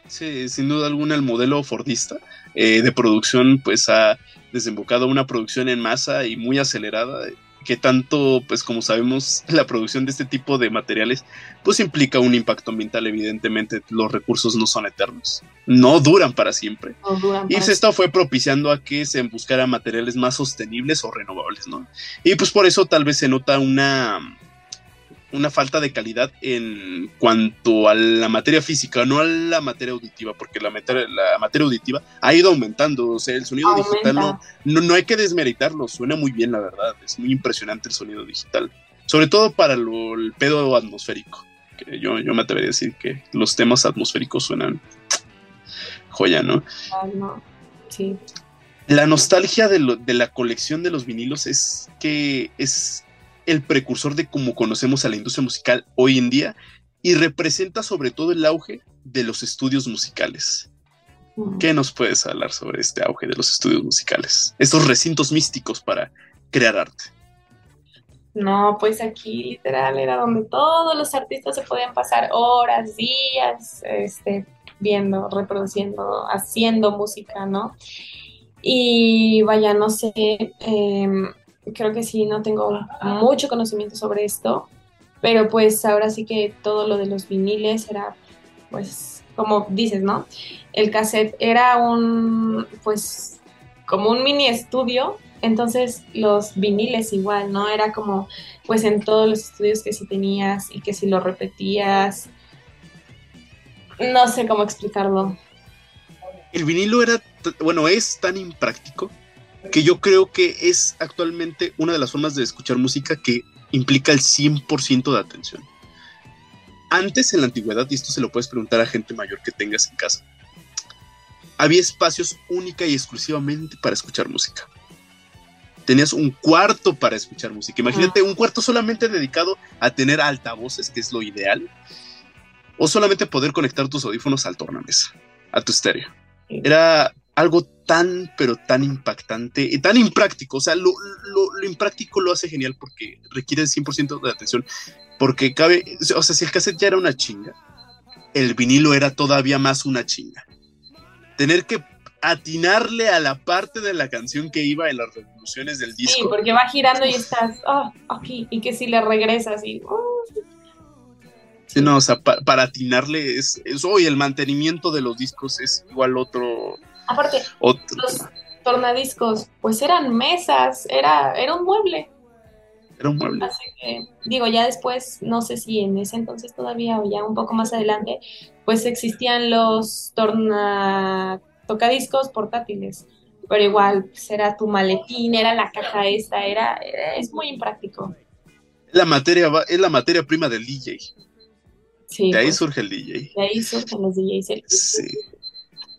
Sí, sin duda alguna el modelo Fordista eh, de producción pues ha desembocado una producción en masa y muy acelerada. Que tanto, pues como sabemos, [laughs] la producción de este tipo de materiales, pues implica un impacto ambiental, evidentemente los recursos no son eternos, no duran para siempre. y esto fue propiciando a que se buscara materiales más sostenibles o renovables, ¿no? Y pues por eso tal vez se nota una una falta de calidad en cuanto a la materia física, no a la materia auditiva, porque la materia, la materia auditiva ha ido aumentando, o sea, el sonido digital no, no, hay que desmeritarlo, suena muy bien, la verdad, es muy impresionante el sonido digital, sobre todo para el pedo atmosférico, que yo, yo me atrevería a decir que los temas atmosféricos suenan joya, ¿no? no. Sí. La nostalgia de, de la colección de los vinilos es que es el precursor de cómo conocemos a la industria musical hoy en día y representa sobre todo el auge de los estudios musicales. ¿Qué nos puedes hablar sobre este auge de los estudios musicales? Estos recintos místicos para crear arte. No, pues aquí literal era donde todos los artistas se podían pasar horas, días, este, viendo, reproduciendo, haciendo música, ¿no? Y vaya, no sé, em, creo que sí, no tengo mucho conocimiento sobre esto, pero pues ahora sí que todo lo de los viniles era, pues, como dices, ¿no? El cassette era un, pues, como un mini estudio, entonces los viniles igual, ¿no? Era como, pues, en todos los estudios que si tenías y que si lo repetías, no sé cómo explicarlo. El vinilo era, bueno, es tan impráctico que yo creo que es actualmente una de las formas de escuchar música que implica el 100% de atención. Antes, en la antigüedad, y esto se lo puedes preguntar a gente mayor que tengas en casa, había espacios única y exclusivamente para escuchar música. Tenías un cuarto para escuchar música. Imagínate un cuarto solamente dedicado a tener altavoces, que es lo ideal, o solamente poder conectar tus audífonos al tornamesa, a tu estéreo. Era algo tan, pero tan impactante y tan impráctico. O sea, lo, impráctico lo hace genial porque requiere 100% de atención. Porque cabe, o sea, si el cassette ya era una chinga, el vinilo era todavía más una chinga. Tener que atinarle a la parte de la canción que iba en las revoluciones del disco. Sí, porque va girando y estás, oh, aquí, y que si le regresas y... Oh. Sí, no, o sea, para atinarle es, eso y el mantenimiento de los discos es igual otro, Aparte, los tornadiscos, pues eran mesas, era, era un mueble. Era un mueble. Así que, digo, ya después, no sé si en ese entonces todavía o ya un poco más adelante, pues existían los torna tocadiscos portátiles. Pero igual, pues era tu maletín, era la caja esta, era, es muy impráctico. La materia es la materia prima del DJ. Sí, de ahí pues, surge el DJ. De ahí surgen los DJs. Sí.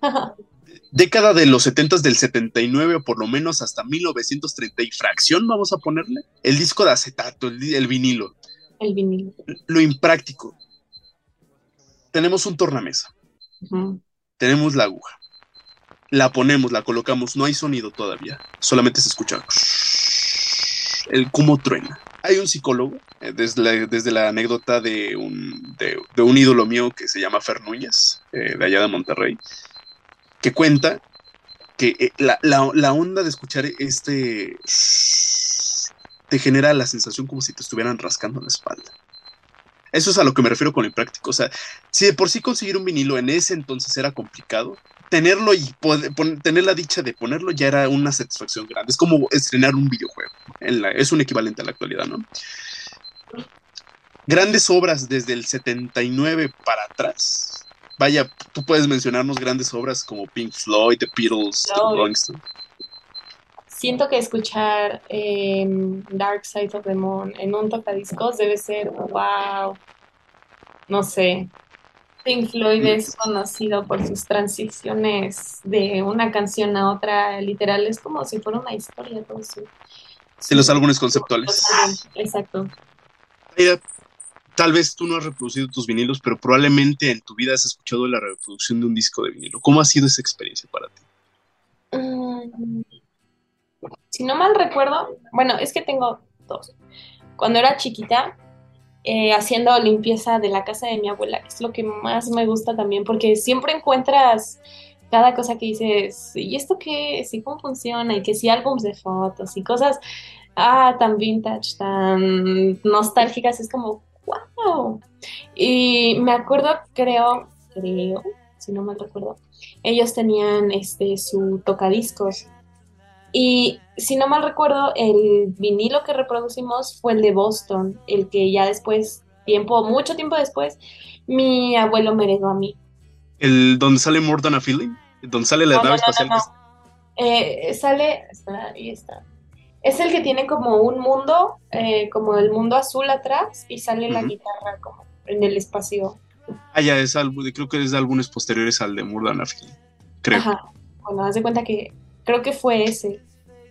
[laughs] década de los 70 del 79 o por lo menos hasta 1930 y fracción, vamos a ponerle, el disco de acetato, el, vinilo. El vinilo. Lo impráctico. Tenemos un tornamesa. Tenemos la aguja. La ponemos, la colocamos, no hay sonido todavía, solamente se escucha el cómo truena. Hay un psicólogo, eh, desde, la, desde la anécdota de un, de, un ídolo mío que se llama Fer Núñez, eh, de allá de Monterrey, que cuenta que eh, la, onda de escuchar este te genera la sensación como si te estuvieran rascando la espalda. Eso es a lo que me refiero con lo impráctico. O sea, si de por sí conseguir un vinilo en ese entonces era complicado, tenerlo y tener la dicha de ponerlo ya era una satisfacción grande. Es como estrenar un videojuego. es un equivalente a la actualidad, ¿no? Grandes obras desde el 79 para atrás vaya, tú puedes mencionarnos grandes obras como Pink Floyd, The Beatles, The Rolling Stones. Siento que escuchar em, Dark Side of the Moon en un tocadiscos debe ser wow. No sé. Pink Floyd es conocido por sus transiciones de una canción a otra, literal, es como si fuera una historia todo eso. Sí, los álbumes conceptuales. Exacto. Mira, tal vez tú no has reproducido tus vinilos, pero probablemente en tu vida has escuchado la reproducción de un disco de vinilo. ¿Cómo ha sido esa experiencia para ti? Mm, si no mal recuerdo, bueno, es que tengo dos. Cuando era chiquita, eh, haciendo limpieza de la casa de mi abuela, es lo que más me gusta también, porque siempre encuentras cada cosa que dices, ¿y esto qué? ¿Y cómo funciona? Y que si álbumes de fotos y cosas ah, tan vintage, tan nostálgicas, es como, wow. Y me acuerdo, creo, creo, si no mal recuerdo, ellos tenían este su tocadiscos. Y si no mal recuerdo, el vinilo que reproducimos fue el de Boston, el que ya después, tiempo, mucho tiempo después, mi abuelo me heredó a mí. ¿El donde sale More Than a Feeling? ¿Donde sale la No, nave no, espacial? no. Eh, sale, ahí está. Es el que tiene como un mundo, eh, como el mundo azul atrás, y sale la guitarra como en el espacio. Ah, ya, es álbum, creo que es de álbumes posteriores al de Feeling. Creo. Ajá. Bueno, haz de cuenta que creo que fue ese.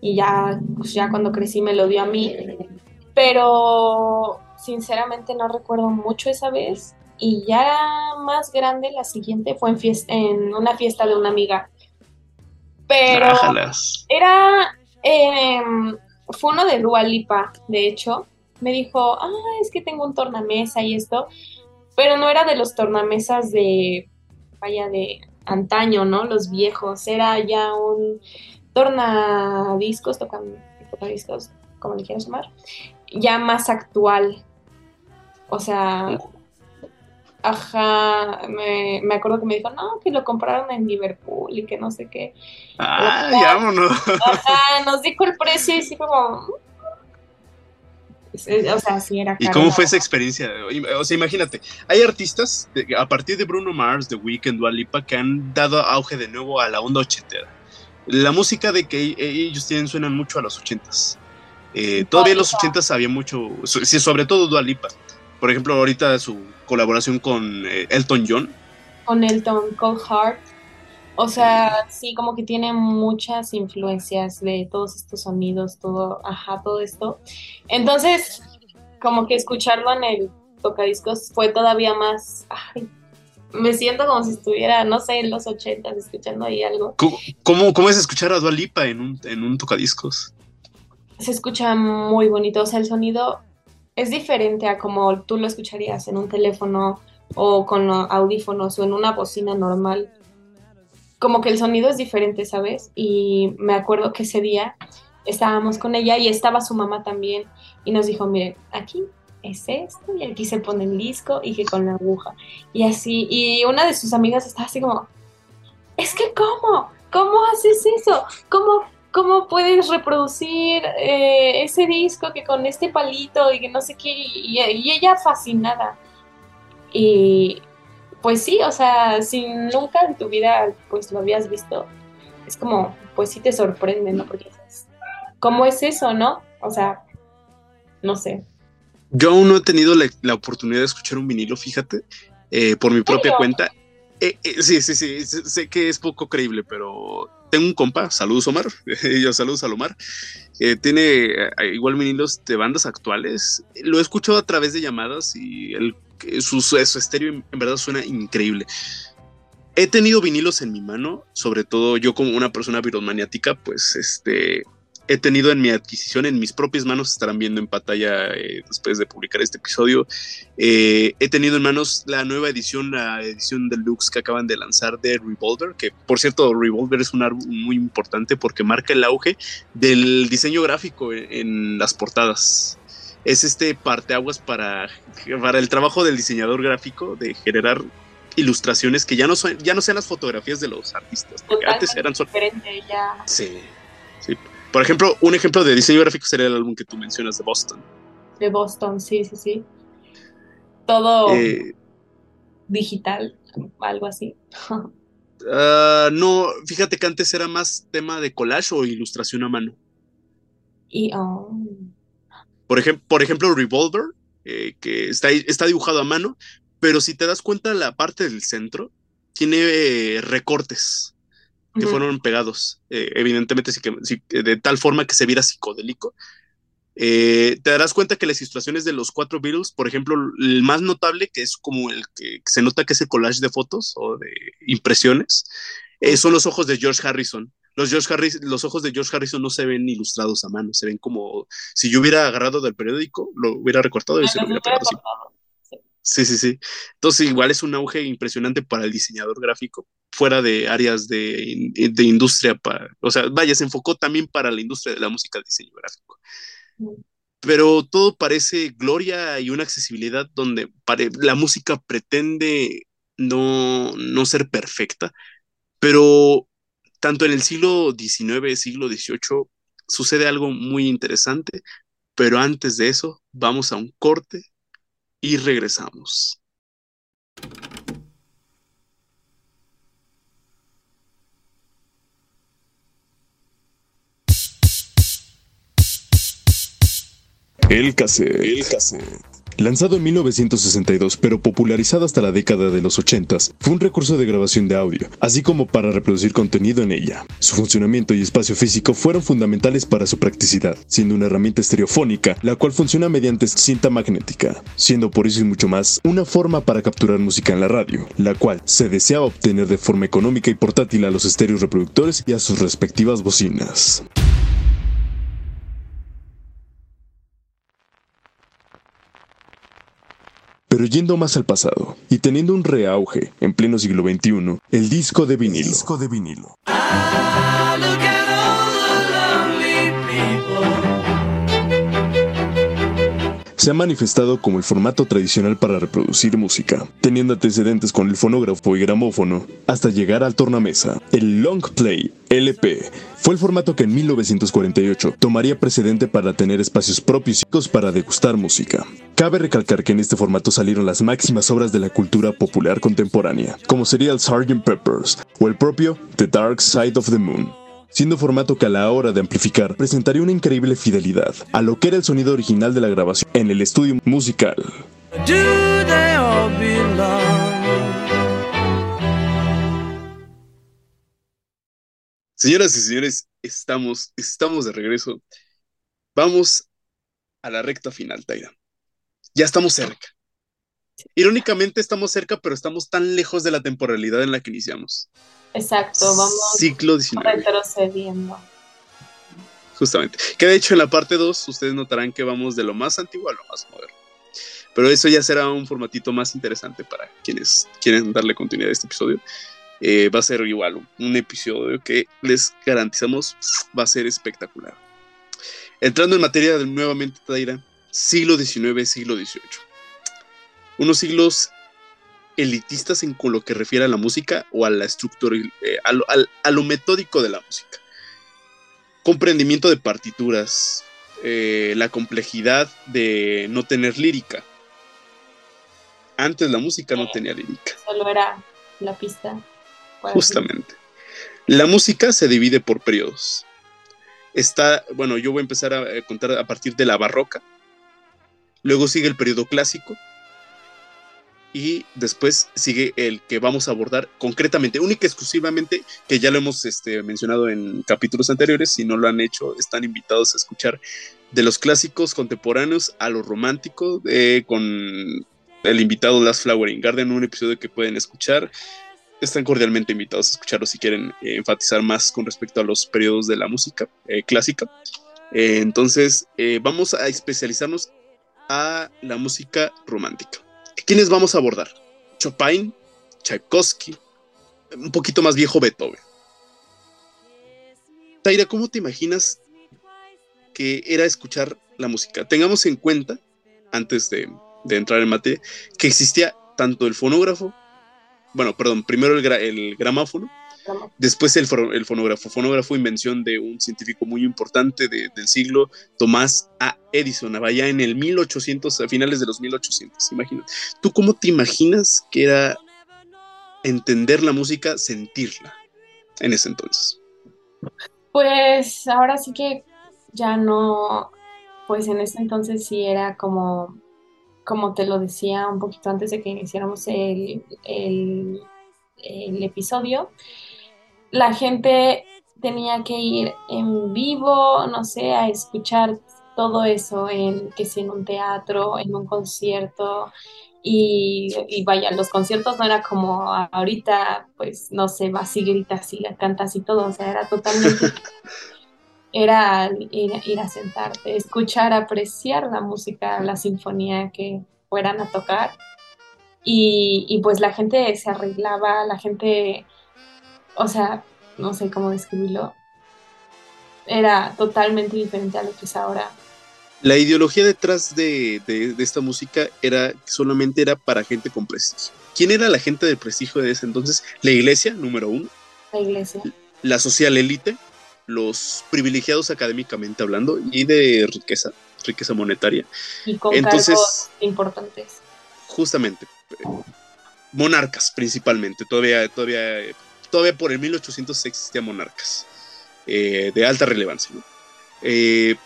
Y ya, pues ya cuando crecí me lo dio a mí. Pero sinceramente no recuerdo mucho esa vez. Y ya más grande, la siguiente fue en, fies- en una fiesta de una amiga. Pero Ájalas. era. Em, fue uno de Dua Lipa, de hecho. Me dijo, ah, es que tengo un tornamesa y esto. Pero no era de los tornamesas de. Vaya, de antaño, ¿no? Los viejos. Era ya un tornadiscos, tocan tocadiscos, como le quieras llamar. Ya más actual. O sea. Ajá, me, me acuerdo que me dijo, no, que lo compraron en Liverpool y que no sé qué. Ah, ya, vámonos. Ajá, nos dijo el precio y sí como... Sí, O sea, sí era ¿Y cómo fue esa experiencia? O sea, imagínate, hay artistas, a partir de Bruno Mars, The Weeknd, Dua Lipa, que han dado auge de nuevo a la onda ochentera. La música de que e- ellos tienen suenan mucho a los ochentas. Eh, todavía en los ochentas había mucho, sobre todo Dua Lipa. Por ejemplo, ahorita su colaboración con eh, Elton John. Con Elton, Cold Heart. O sea, sí, como que tiene muchas influencias de todos estos sonidos, todo, ajá, todo esto. Entonces, como que escucharlo en el tocadiscos fue todavía más, ay, me siento como si estuviera, no sé, en los ochentas escuchando ahí algo. ¿Cómo, cómo, cómo es escuchar a Dua Lipa en un, en un tocadiscos? se escucha muy bonito, o sea, el sonido es diferente a como tú lo escucharías en un teléfono o con audífonos o en una bocina normal. Como que el sonido es diferente, ¿sabes? Y me acuerdo que ese día estábamos con ella y estaba su mamá también y nos dijo, miren, aquí es esto y aquí se pone el disco y que con la aguja. Y así, y una de sus amigas estaba así como, es que ¿cómo? ¿Cómo haces eso? ¿Cómo, cómo puedes reproducir eh, ese disco que con este palito y que no sé qué? Y, y ella fascinada. Y pues sí, o sea, si nunca en tu vida pues lo habías visto, es como, pues sí te sorprende, ¿no? Porque ¿cómo es eso, no? O sea, no sé. Yo aún no he tenido la, la oportunidad de escuchar un vinilo, fíjate, eh, por mi propia serio? cuenta. Eh, sí, sí, sí, sé que es poco creíble, pero tengo un compa, saludos Omar, [laughs] yo saludos al Omar, eh, tiene eh, igual vinilos de bandas actuales, lo he escuchado a través de llamadas y su, su, su estéreo en verdad suena increíble. He tenido vinilos en mi mano, sobre todo yo como una persona viromaniática, pues este, he tenido en mi adquisición, en mis propias manos, estarán viendo en pantalla eh, después de publicar este episodio, eh, he tenido en manos la nueva edición, la edición deluxe que acaban de lanzar de Revolver, que por cierto, Revolver es un álbum muy importante porque marca el auge del diseño gráfico en, en las portadas. Es este parteaguas para, para el trabajo del diseñador gráfico de generar ilustraciones que ya no son, ya no sean las fotografías de los artistas, porque Totalmente antes eran solo... ya. Sí, sí. Por ejemplo, un ejemplo de diseño gráfico sería el álbum que tú mencionas de Boston. De Boston, sí, sí, sí. Todo Eh, digital, algo así. uh, [laughs] no, fíjate que antes era más tema de collage o ilustración a mano. y oh, Por, ejem por ejemplo, Revolver, eh, que está, está dibujado a mano, pero si te das cuenta, la parte del centro tiene eh, recortes que fueron pegados, eh, evidentemente sí, de tal forma que se viera psicodélico. Eh, te darás cuenta que las ilustraciones de los cuatro Beatles, por ejemplo, el más notable, que es como el que, se nota que es el collage de fotos o de impresiones, eh, son los ojos de George Harrison. Los, George Harris, los ojos de George Harrison no se ven ilustrados a mano, se ven como si yo hubiera agarrado del periódico, lo hubiera recortado y Ah, se lo hubiera pegado así. Sí, sí, sí. Entonces, igual es un auge impresionante para el diseñador gráfico, fuera de áreas de, de industria. Para, o sea, vaya, se enfocó también para la industria de la música el diseño gráfico. pero todo parece gloria y una accesibilidad donde la música pretende no, no ser perfecta, pero tanto en el siglo XIX, siglo XVIII, sucede algo muy interesante, pero antes de eso, vamos a un corte y regresamos. El cassette. El cassette. Lanzado en 1962 pero popularizado hasta la década de los 80, fue un recurso de grabación de audio, así como para reproducir contenido en ella. Su funcionamiento y espacio físico fueron fundamentales para su practicidad, siendo una herramienta estereofónica, la cual funciona mediante cinta magnética, siendo por eso y mucho más una forma para capturar música en la radio, la cual se deseaba obtener de forma económica y portátil a los estéreos reproductores y a sus respectivas bocinas. Pero yendo más al pasado y teniendo un reauge en pleno siglo XXI, el disco de vinilo. disco de vinilo. Se ha manifestado como el formato tradicional para reproducir música, teniendo antecedentes con el fonógrafo y gramófono, hasta llegar al tornamesa. El long play, LP, fue el formato que en 1948 tomaría precedente para tener espacios propios para degustar música. Cabe recalcar que en este formato salieron las máximas obras de la cultura popular contemporánea, como sería el Sgt. Peppers o el propio The Dark Side of the Moon siendo formato que a la hora de amplificar presentaría una increíble fidelidad a lo que era el sonido original de la grabación en el estudio musical. Señoras y señores, estamos, estamos de regreso. Vamos a la recta final, Taira. Ya estamos cerca. Irónicamente estamos cerca, pero estamos tan lejos de la temporalidad en la que iniciamos. Exacto, vamos Ciclo 19. retrocediendo. Justamente. Que de hecho en la parte 2 ustedes notarán que vamos de lo más antiguo a lo más moderno. Pero eso ya será un formatito más interesante para quienes quieren darle continuidad a este episodio. Eh, va a ser igual un episodio que les garantizamos va a ser espectacular. Entrando en materia de nuevamente, Taira, siglo XIX, siglo XVIII. Unos siglos elitistas en lo que refiere a la música o a la estructura, eh, a, lo, metódico de la música. Comprendimiento de partituras, eh, la complejidad de no tener lírica. Antes la música no tenía lírica. Solo era la pista. Justamente. La música se divide por periodos. Está, bueno, yo voy a empezar a contar a partir de la barroca. Luego sigue el periodo clásico, y después sigue el que vamos a abordar concretamente, única y exclusivamente, que ya lo hemos este, mencionado en capítulos anteriores, si no lo han hecho, están invitados a escuchar de los clásicos contemporáneos a lo romántico, eh, con el invitado Last Flowering Garden, un episodio que pueden escuchar. Están cordialmente invitados a escucharlo si quieren eh, enfatizar más con respecto a los periodos de la música eh, clásica. entonces, vamos a especializarnos a la música romántica. ¿Quiénes vamos a abordar? Chopin, Tchaikovsky, un poquito más viejo Beethoven. Taira, ¿cómo te imaginas que era escuchar la música? Tengamos en cuenta, antes de, entrar en materia, que existía tanto el fonógrafo, bueno, perdón, primero el gramófono Después el, fonógrafo. Fonógrafo, invención de un científico muy importante del siglo, Tomás A. Edison, allá en el 1800, a finales de los 1800, imagínate. ¿Tú cómo te imaginas que era entender la música, sentirla en ese entonces? Pues ahora sí que ya no, pues en ese entonces sí era como, como te lo decía un poquito antes de que iniciáramos el, el episodio, la gente tenía que ir en vivo, no sé, a escuchar todo eso, en, que si en un teatro, en un concierto, y, vaya, los conciertos no era como ahorita, pues no sé, vas y gritas y cantas y todo, o sea, era totalmente, [laughs] era ir, a sentarte, escuchar, apreciar la música, la sinfonía que fueran a tocar, y, y pues la gente se arreglaba, la gente o sea, no sé cómo describirlo, era totalmente diferente a lo que es ahora. La ideología detrás de, de, esta música era solamente era para gente con prestigio. ¿Quién era la gente de prestigio de ese entonces? La iglesia, número uno. La iglesia. La social élite, los privilegiados académicamente hablando y de riqueza, riqueza monetaria. Y con entonces, importantes. Justamente. Monarcas principalmente. Todavía, todavía, todavía por el 1800 existían monarcas eh, de alta relevancia. Eh,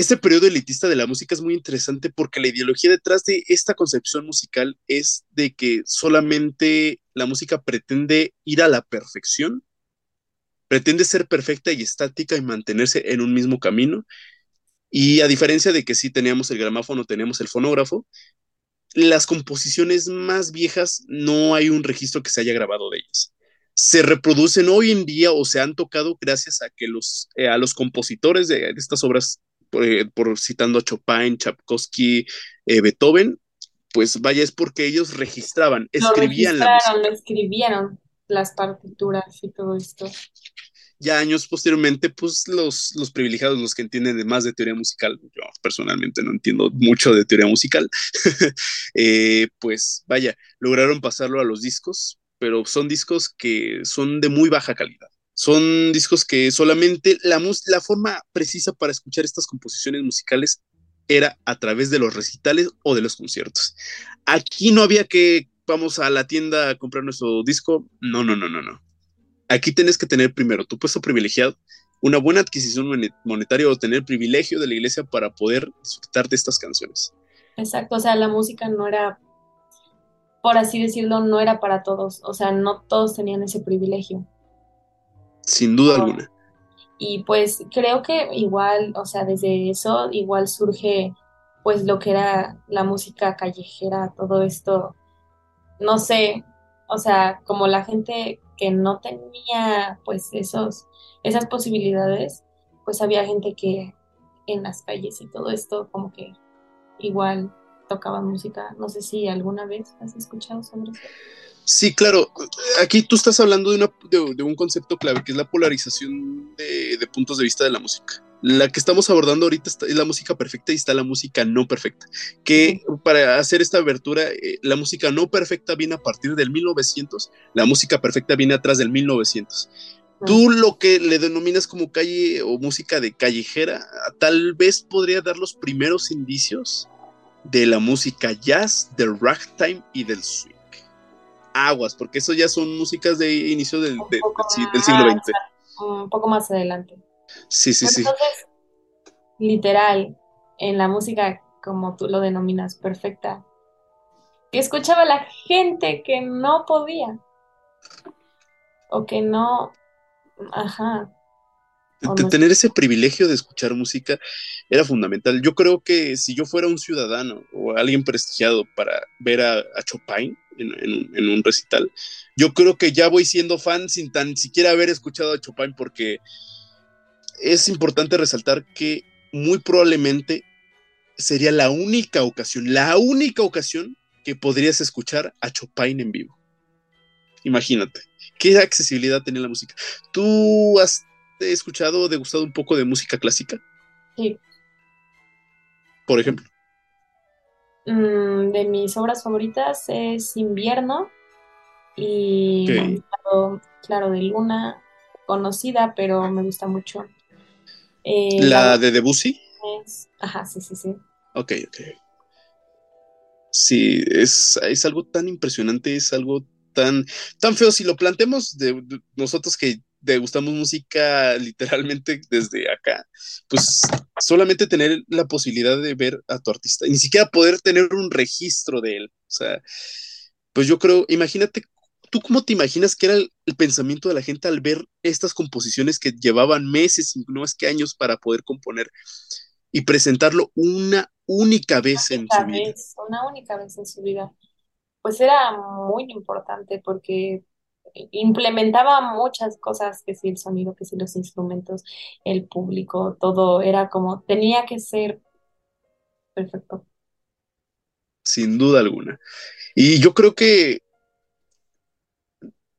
este periodo elitista de la música es muy interesante porque la ideología detrás de esta concepción musical es de que solamente la música pretende ir a la perfección, pretende ser perfecta y estática y mantenerse en un mismo camino. Y a diferencia de que sí teníamos el gramáfono, tenemos el fonógrafo, las composiciones más viejas no hay un registro que se haya grabado de ellas. Se reproducen hoy en día o se han tocado gracias a que los, eh, a los compositores de estas obras eh, por, citando a Chopin, Tchaikovsky, eh, Beethoven, pues vaya, es porque ellos registraban, escribían la música. escribieron las partituras y todo esto. Ya años posteriormente, pues los, los privilegiados, los que entienden de más de teoría musical, yo personalmente no entiendo mucho de teoría musical, [laughs] eh, pues vaya, lograron pasarlo a los discos, pero son discos que son de muy baja calidad. Son discos que solamente la, la forma precisa para escuchar estas composiciones musicales era a través de los recitales o de los conciertos. Aquí no había que vamos a la tienda a comprar nuestro disco. No, no, no, no, no. Aquí tienes que tener primero tu puesto privilegiado, una buena adquisición monetaria o tener privilegio de la iglesia para poder disfrutar de estas canciones. Exacto, o sea, la música no era, por así decirlo, no era para todos, o sea, no todos tenían ese privilegio sin duda alguna. Y pues creo que igual, o sea, desde eso igual surge pues lo que era la música callejera, todo esto, no sé, o sea, como la gente que no tenía pues esos, esas posibilidades, pues había gente que en las calles y todo esto como que igual tocaba música. No sé si alguna vez has escuchado sobre eso. Sí, claro. Aquí tú estás hablando de, una, de, un concepto clave, que es la polarización de, puntos de vista de la música. La que estamos abordando ahorita es la música perfecta y está la música no perfecta. Que para hacer esta abertura, eh, la música no perfecta viene a partir del 1900, la música perfecta viene atrás del 1900. Tú lo que le denominas como calle o música de callejera, tal vez podría dar los primeros indicios de la música jazz, del ragtime y del swing aguas, porque eso ya son músicas de inicio del, siglo XX. Un poco más adelante. Sí, sí, sí. Entonces, literal, en la música, como tú lo denominas, perfecta, que escuchaba la gente que no podía. O que no. Ajá. tener ese privilegio de escuchar música era fundamental. Yo creo que si yo fuera un ciudadano o alguien prestigiado para ver a Chopin, en, un recital. Yo creo que ya voy siendo fan sin tan siquiera haber escuchado a Chopin porque es importante resaltar que muy probablemente sería la única ocasión, la única ocasión que podrías escuchar a Chopin en vivo. Imagínate, qué accesibilidad tenía la música. ¿Tú has escuchado o degustado un poco de música clásica? Sí. Por ejemplo. Mm, de mis obras favoritas es Invierno y claro, de Luna, conocida, pero me gusta mucho. Eh, ¿La, de Debussy? ajá, sí, sí, sí. Ok, ok. Sí, es, es algo tan impresionante, es algo tan, tan feo. Si lo planteamos de nosotros que gustamos música literalmente desde acá, pues solamente tener la posibilidad de ver a tu artista, ni siquiera poder tener un registro de él. O sea, pues yo creo, imagínate, ¿tú cómo te imaginas que era el, pensamiento de la gente al ver estas composiciones que llevaban meses, no es que años para poder componer y presentarlo una única vez en su vida? Una única vez en su vida. Pues era muy importante porque implementaba muchas cosas, que si el sonido, que si los instrumentos, el público, todo era como, tenía que ser perfecto. Sin duda alguna. Y yo creo que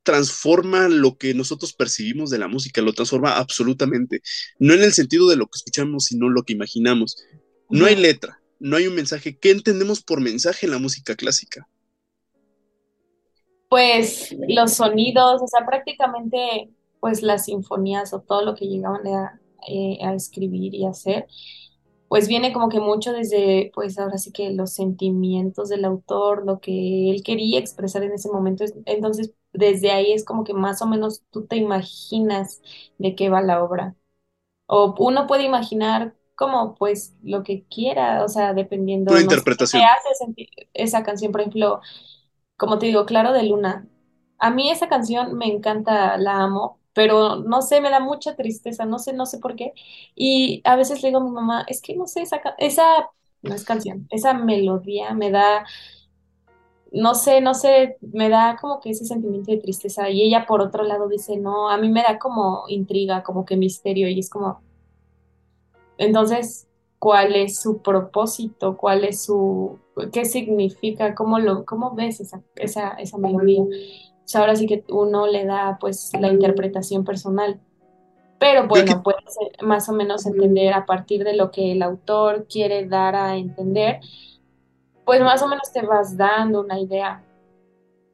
transforma lo que nosotros percibimos de la música, lo transforma absolutamente. No en el sentido de lo que escuchamos, sino lo que imaginamos. No hay letra, no hay un mensaje. ¿Qué entendemos por mensaje en la música clásica? Pues los sonidos, o sea, prácticamente pues las sinfonías o todo lo que llegaban a, eh, a escribir y hacer, pues viene como que mucho desde, pues ahora sí que los sentimientos del autor, lo que él quería expresar en ese momento. Entonces, desde ahí es como que más o menos tú te imaginas de qué va la obra. O uno puede imaginar como pues lo que quiera, o sea, dependiendo sé, interpretación. te hace sentir esa canción, por ejemplo, como te digo, Claro de Luna. A mí esa canción me encanta, la amo, pero no sé, me da mucha tristeza, no sé, no sé por qué. Y a veces le digo a mi mamá, es que no sé, esa, esa no es canción, esa melodía me da, no sé, no sé, me da como que ese sentimiento de tristeza. Y ella por otro lado dice, no, a mí me da como intriga, como que misterio, y es como, entonces, ¿cuál es su propósito? ¿Cuál es su, qué significa? ¿Cómo lo, cómo ves esa, esa, esa melodía? O sea, ahora sí que uno le da pues la interpretación personal. Pero bueno, puedes eh, más o menos entender a partir de lo que el autor quiere dar a entender, pues más o menos te vas dando una idea.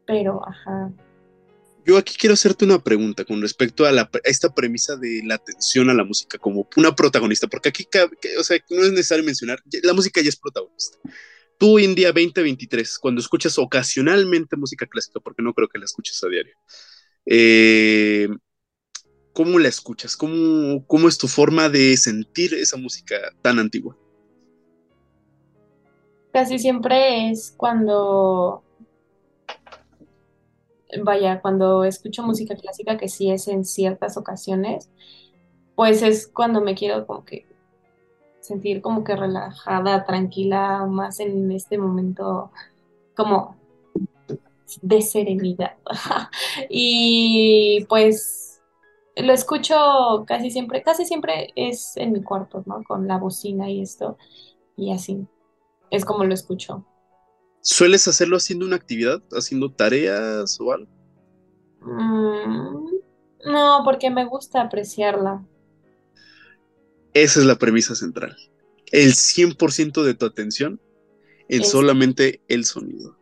Pero, ajá, Yo aquí quiero hacerte una pregunta con respecto a, esta premisa de la atención a la música como una protagonista, porque aquí, o sea, no es necesario mencionar, la música ya es protagonista. Tú hoy en día 2023, cuando escuchas ocasionalmente música clásica, porque no creo que la escuches a diario, eh, ¿cómo la escuchas? ¿Cómo, ¿Cómo es tu forma de sentir esa música tan antigua? Casi siempre es cuando, vaya, cuando escucho música clásica, que sí es en ciertas ocasiones, pues es cuando me quiero como que sentir como que relajada, tranquila, más en este momento como de serenidad. [laughs] Y pues lo escucho casi siempre, casi siempre es en mi cuarto, ¿no? Con la bocina y esto, y así es como lo escucho. ¿Sueles hacerlo haciendo una actividad, haciendo tareas o algo? Mm, no, porque me gusta apreciarla. Esa es la premisa central. El 100% de tu atención en Es solamente el sonido.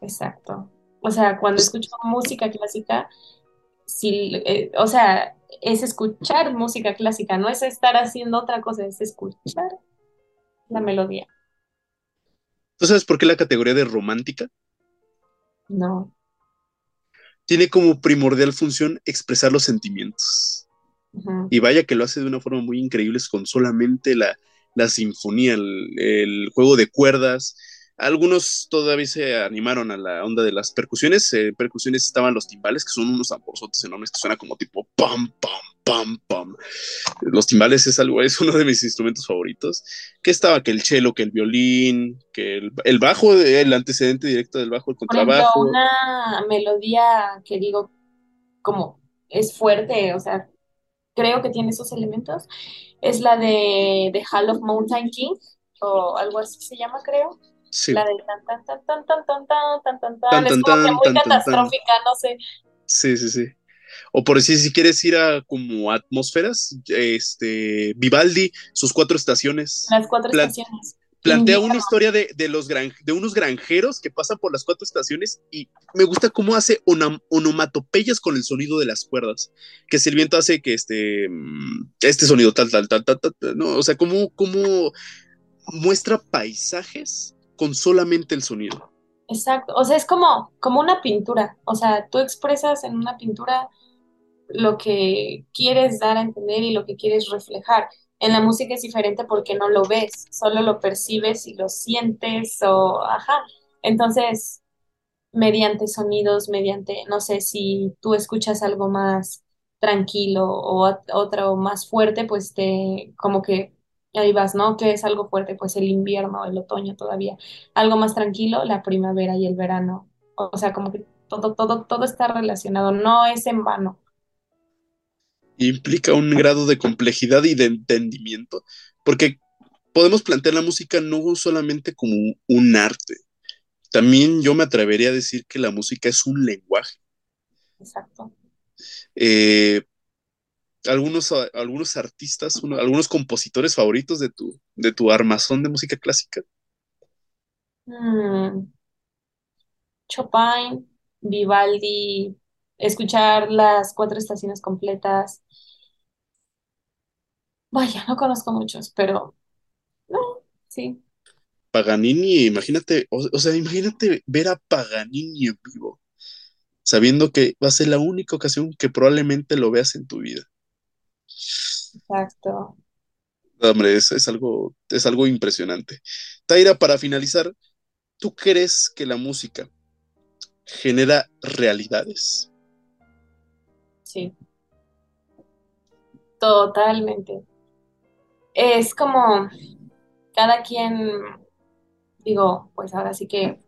exacto. O sea, cuando escucho música clásica, eh, o sea, es escuchar música clásica, no es estar haciendo otra cosa, es escuchar la melodía. ¿Tú sabes por qué la categoría de romántica No. tiene como primordial función expresar los sentimientos? Y vaya que lo hace de una forma muy increíble con solamente la, la sinfonía, el, el juego de cuerdas. Algunos todavía se animaron a la onda de las percusiones. En percusiones estaban los timbales, que son unos tamborzotes enormes que suena como tipo pam, pam, pam, pam. Los timbales es algo, es uno de mis instrumentos favoritos. Que estaba que el cello, que el violín, que el, el bajo, el antecedente directo del bajo, el Por ejemplo, contrabajo. una melodía que digo como es fuerte, o sea, creo que tiene esos elementos, es la de, de Hall of Mountain King, o algo así se llama, creo. Sí. La de tan tan tan tan tan tan tan tan tan es como que muy catastrófica, no sé. Sí, sí, sí. O por decir, si quieres ir a como atmósferas, este, Vivaldi, sus cuatro estaciones, Las cuatro estaciones. plantea una historia de, de los gran- de unos granjeros que pasan por las cuatro estaciones y me gusta cómo hace onomatopeyas con el sonido de las cuerdas, que si el viento hace que este, mm, este sonido tal, tal, tal, tal, tal, tal, no, o sea, cómo, cómo muestra paisajes con solamente el sonido. Exacto, o sea, es como, como una pintura, o sea, tú expresas en una pintura lo que quieres dar a entender y lo que quieres reflejar. En la música es diferente porque no lo ves, solo lo percibes y lo sientes o, ajá. Entonces, mediante sonidos, mediante, no sé, si tú escuchas algo más tranquilo o ot- otro más fuerte, pues te, como que ahí vas, ¿no? ¿Qué es algo fuerte? Pues el invierno, el otoño todavía. Algo más tranquilo, la primavera y el verano. O sea, como que todo, todo, todo está relacionado, no es en vano. implica un grado de complejidad y de entendimiento, porque podemos plantear la música no solamente como un arte, también yo me atrevería a decir que la música es un lenguaje. Exacto. Eh, algunos, algunos artistas, algunos compositores favoritos de tu, de tu armazón de música clásica. Mm. Chopin, Vivaldi, escuchar las cuatro estaciones completas. Vaya, no conozco muchos, pero sí. Paganini, imagínate, o, sea, imagínate ver a Paganini en vivo, sabiendo que va a ser la única ocasión que probablemente lo veas en tu vida. Exacto. Hombre, es, es algo, es algo impresionante. Taira, para finalizar, ¿tú crees que la música genera realidades? Sí. Totalmente. Es como cada quien, digo, pues ahora sí que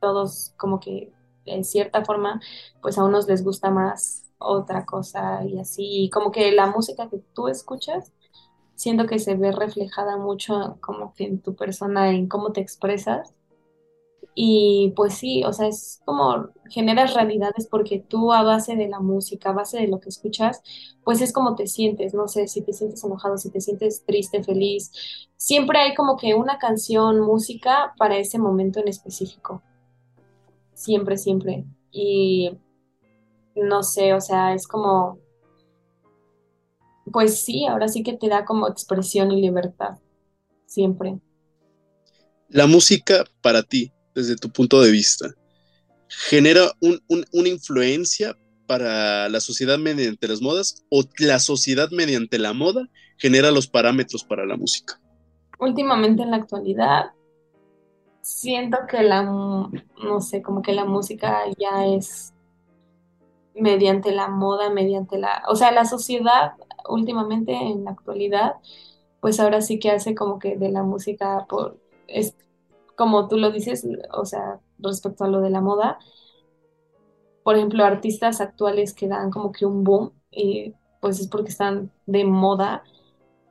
todos como que en cierta forma, pues a unos les gusta más otra cosa y así, y como que la música que tú escuchas, siento que se ve reflejada mucho como en tu persona, en cómo te expresas. Y pues sí, o sea, es como generas realidades porque tú a base de la música, a base de lo que escuchas, pues es como te sientes, no sé, si te sientes enojado, si te sientes triste, feliz, siempre hay como que una canción, música para ese momento en específico. Siempre, siempre. Y no sé, o sea, es como, pues sí, ahora sí que te da como expresión y libertad, siempre. La música para ti, desde tu punto de vista, genera una influencia para la sociedad mediante las modas o la sociedad mediante la moda genera los parámetros para la música? Últimamente en la actualidad siento que la, no sé, como que la música ya es mediante la moda, mediante la, o sea, la sociedad últimamente en la actualidad, pues ahora sí que hace como que de la música por, es como tú lo dices, o sea, respecto a lo de la moda, por ejemplo, artistas actuales que dan como que un boom, y pues es porque están de moda,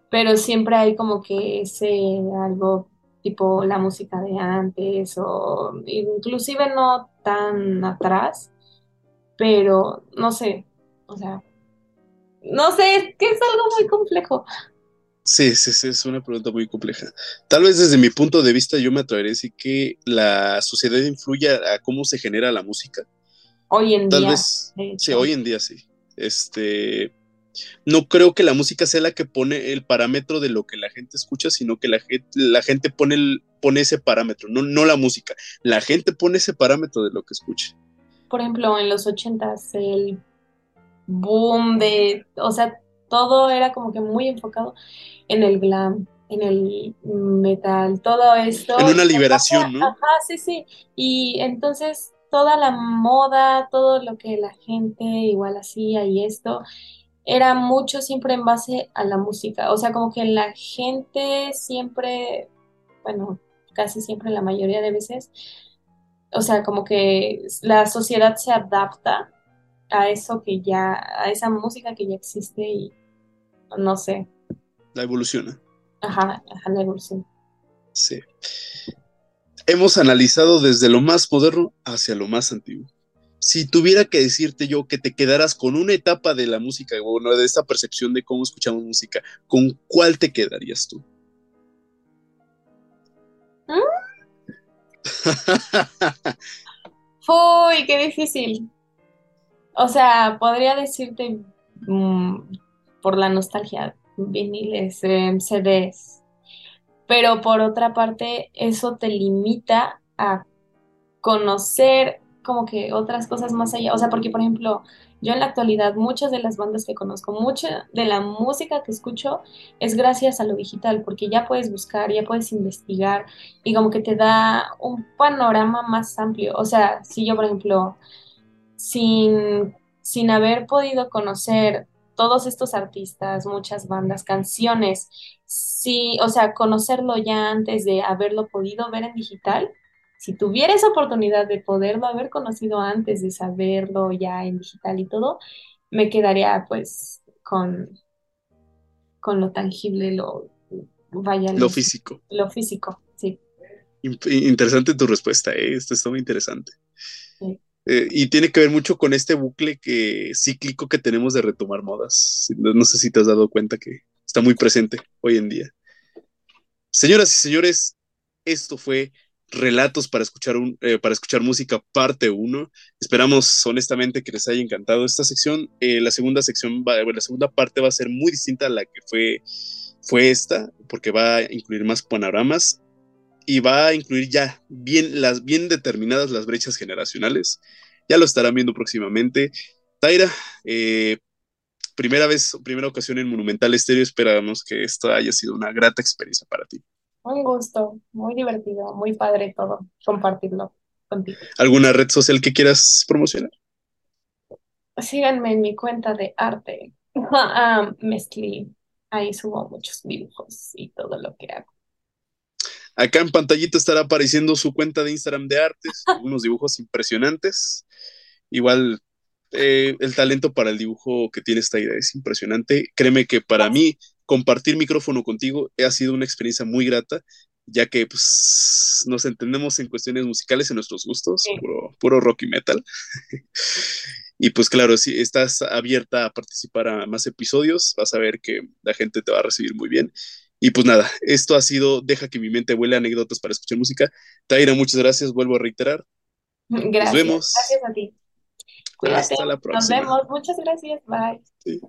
pero siempre hay como que ese algo tipo la música de antes o inclusive no tan atrás, pero no sé, o sea, no sé, es que es algo muy complejo. Sí, sí, sí, es una pregunta muy compleja. Tal vez desde mi punto de vista yo me atrevería a decir que la sociedad influye a cómo se genera la música. Hoy en Tal día. vez, sí, hoy en día sí. Este, no creo que la música sea la que pone el parámetro de lo que la gente escucha, sino que la gente, la gente pone, el, pone ese parámetro, no, no la música. La gente pone ese parámetro de lo que escucha por ejemplo, en los ochentas, el boom de, o sea, todo era como que muy enfocado en el glam, en el metal, todo esto. En una liberación, ¿no? Ajá, sí, sí. Y entonces toda la moda, todo lo que la gente igual hacía y esto, era mucho siempre en base a la música. O sea, como que la gente siempre, bueno, casi siempre la mayoría de veces, o sea, como que la sociedad se adapta a eso que ya, a esa música que ya existe y no sé. La evoluciona. Ajá, ajá, la evolución. Sí. Hemos analizado desde lo más moderno hacia lo más antiguo. Si tuviera que decirte yo que te quedaras con una etapa de la música, bueno, de esta percepción de cómo escuchamos música, ¿con cuál te quedarías tú? Uy, qué difícil. O sea, podría decirte mm, por la nostalgia, viniles, em, CDs, pero por otra parte, eso te limita a conocer como que otras cosas más allá. O sea, porque por ejemplo, yo en la actualidad, muchas de las bandas que conozco, mucha de la música que escucho es gracias a lo digital, porque ya puedes buscar, ya puedes investigar y como que te da un panorama más amplio. O sea, si yo, por ejemplo, sin, sin haber podido conocer todos estos artistas, muchas bandas, canciones, sí, o sea, conocerlo ya antes de haberlo podido ver en digital, si tuviera esa oportunidad de poderlo haber conocido antes de saberlo ya en digital y todo, me quedaría pues con, con lo tangible, lo vaya lo físico. Lo físico, sí. interesante tu respuesta, ¿eh? esto está muy interesante. Eh, y tiene que ver mucho con este bucle que, cíclico que tenemos de retomar modas. No, sé si te has dado cuenta que está muy presente hoy en día. Señoras y señores, esto fue Relatos para escuchar, un, eh, para escuchar música parte 1. Esperamos honestamente que les haya encantado esta sección. Eh, la segunda sección, va, la segunda parte va a ser muy distinta a la que fue, fue esta, porque va a incluir más panoramas y va a incluir ya bien, las, bien determinadas las brechas generacionales. Ya lo estarán viendo próximamente. Taira, eh, primera vez, primera ocasión en Monumental Estéreo, esperamos que esta haya sido una grata experiencia para ti. Un gusto, muy divertido, muy padre todo, compartirlo contigo. ¿Alguna red social que quieras promocionar? Síganme en mi cuenta de arte, [laughs] ah, Mezcli. Ahí subo muchos dibujos y todo lo que hago. Acá en pantallita estará apareciendo su cuenta de Instagram de artes, [laughs] unos dibujos impresionantes. Igual eh, el talento para el dibujo que tiene esta idea es impresionante. Créeme que para mí compartir micrófono contigo ha sido una experiencia muy grata, ya que pues, nos entendemos en cuestiones musicales, en nuestros gustos, puro, puro rock y metal. [laughs] y pues claro, si estás abierta a participar a más episodios, vas a ver que la gente te va a recibir muy bien. Y pues nada, esto ha sido Deja que mi mente huele anécdotas para escuchar música. Taira, muchas gracias, vuelvo a reiterar. Gracias. Nos vemos. Gracias a ti. Cuídate. Hasta la próxima. Nos vemos. Muchas gracias. Bye.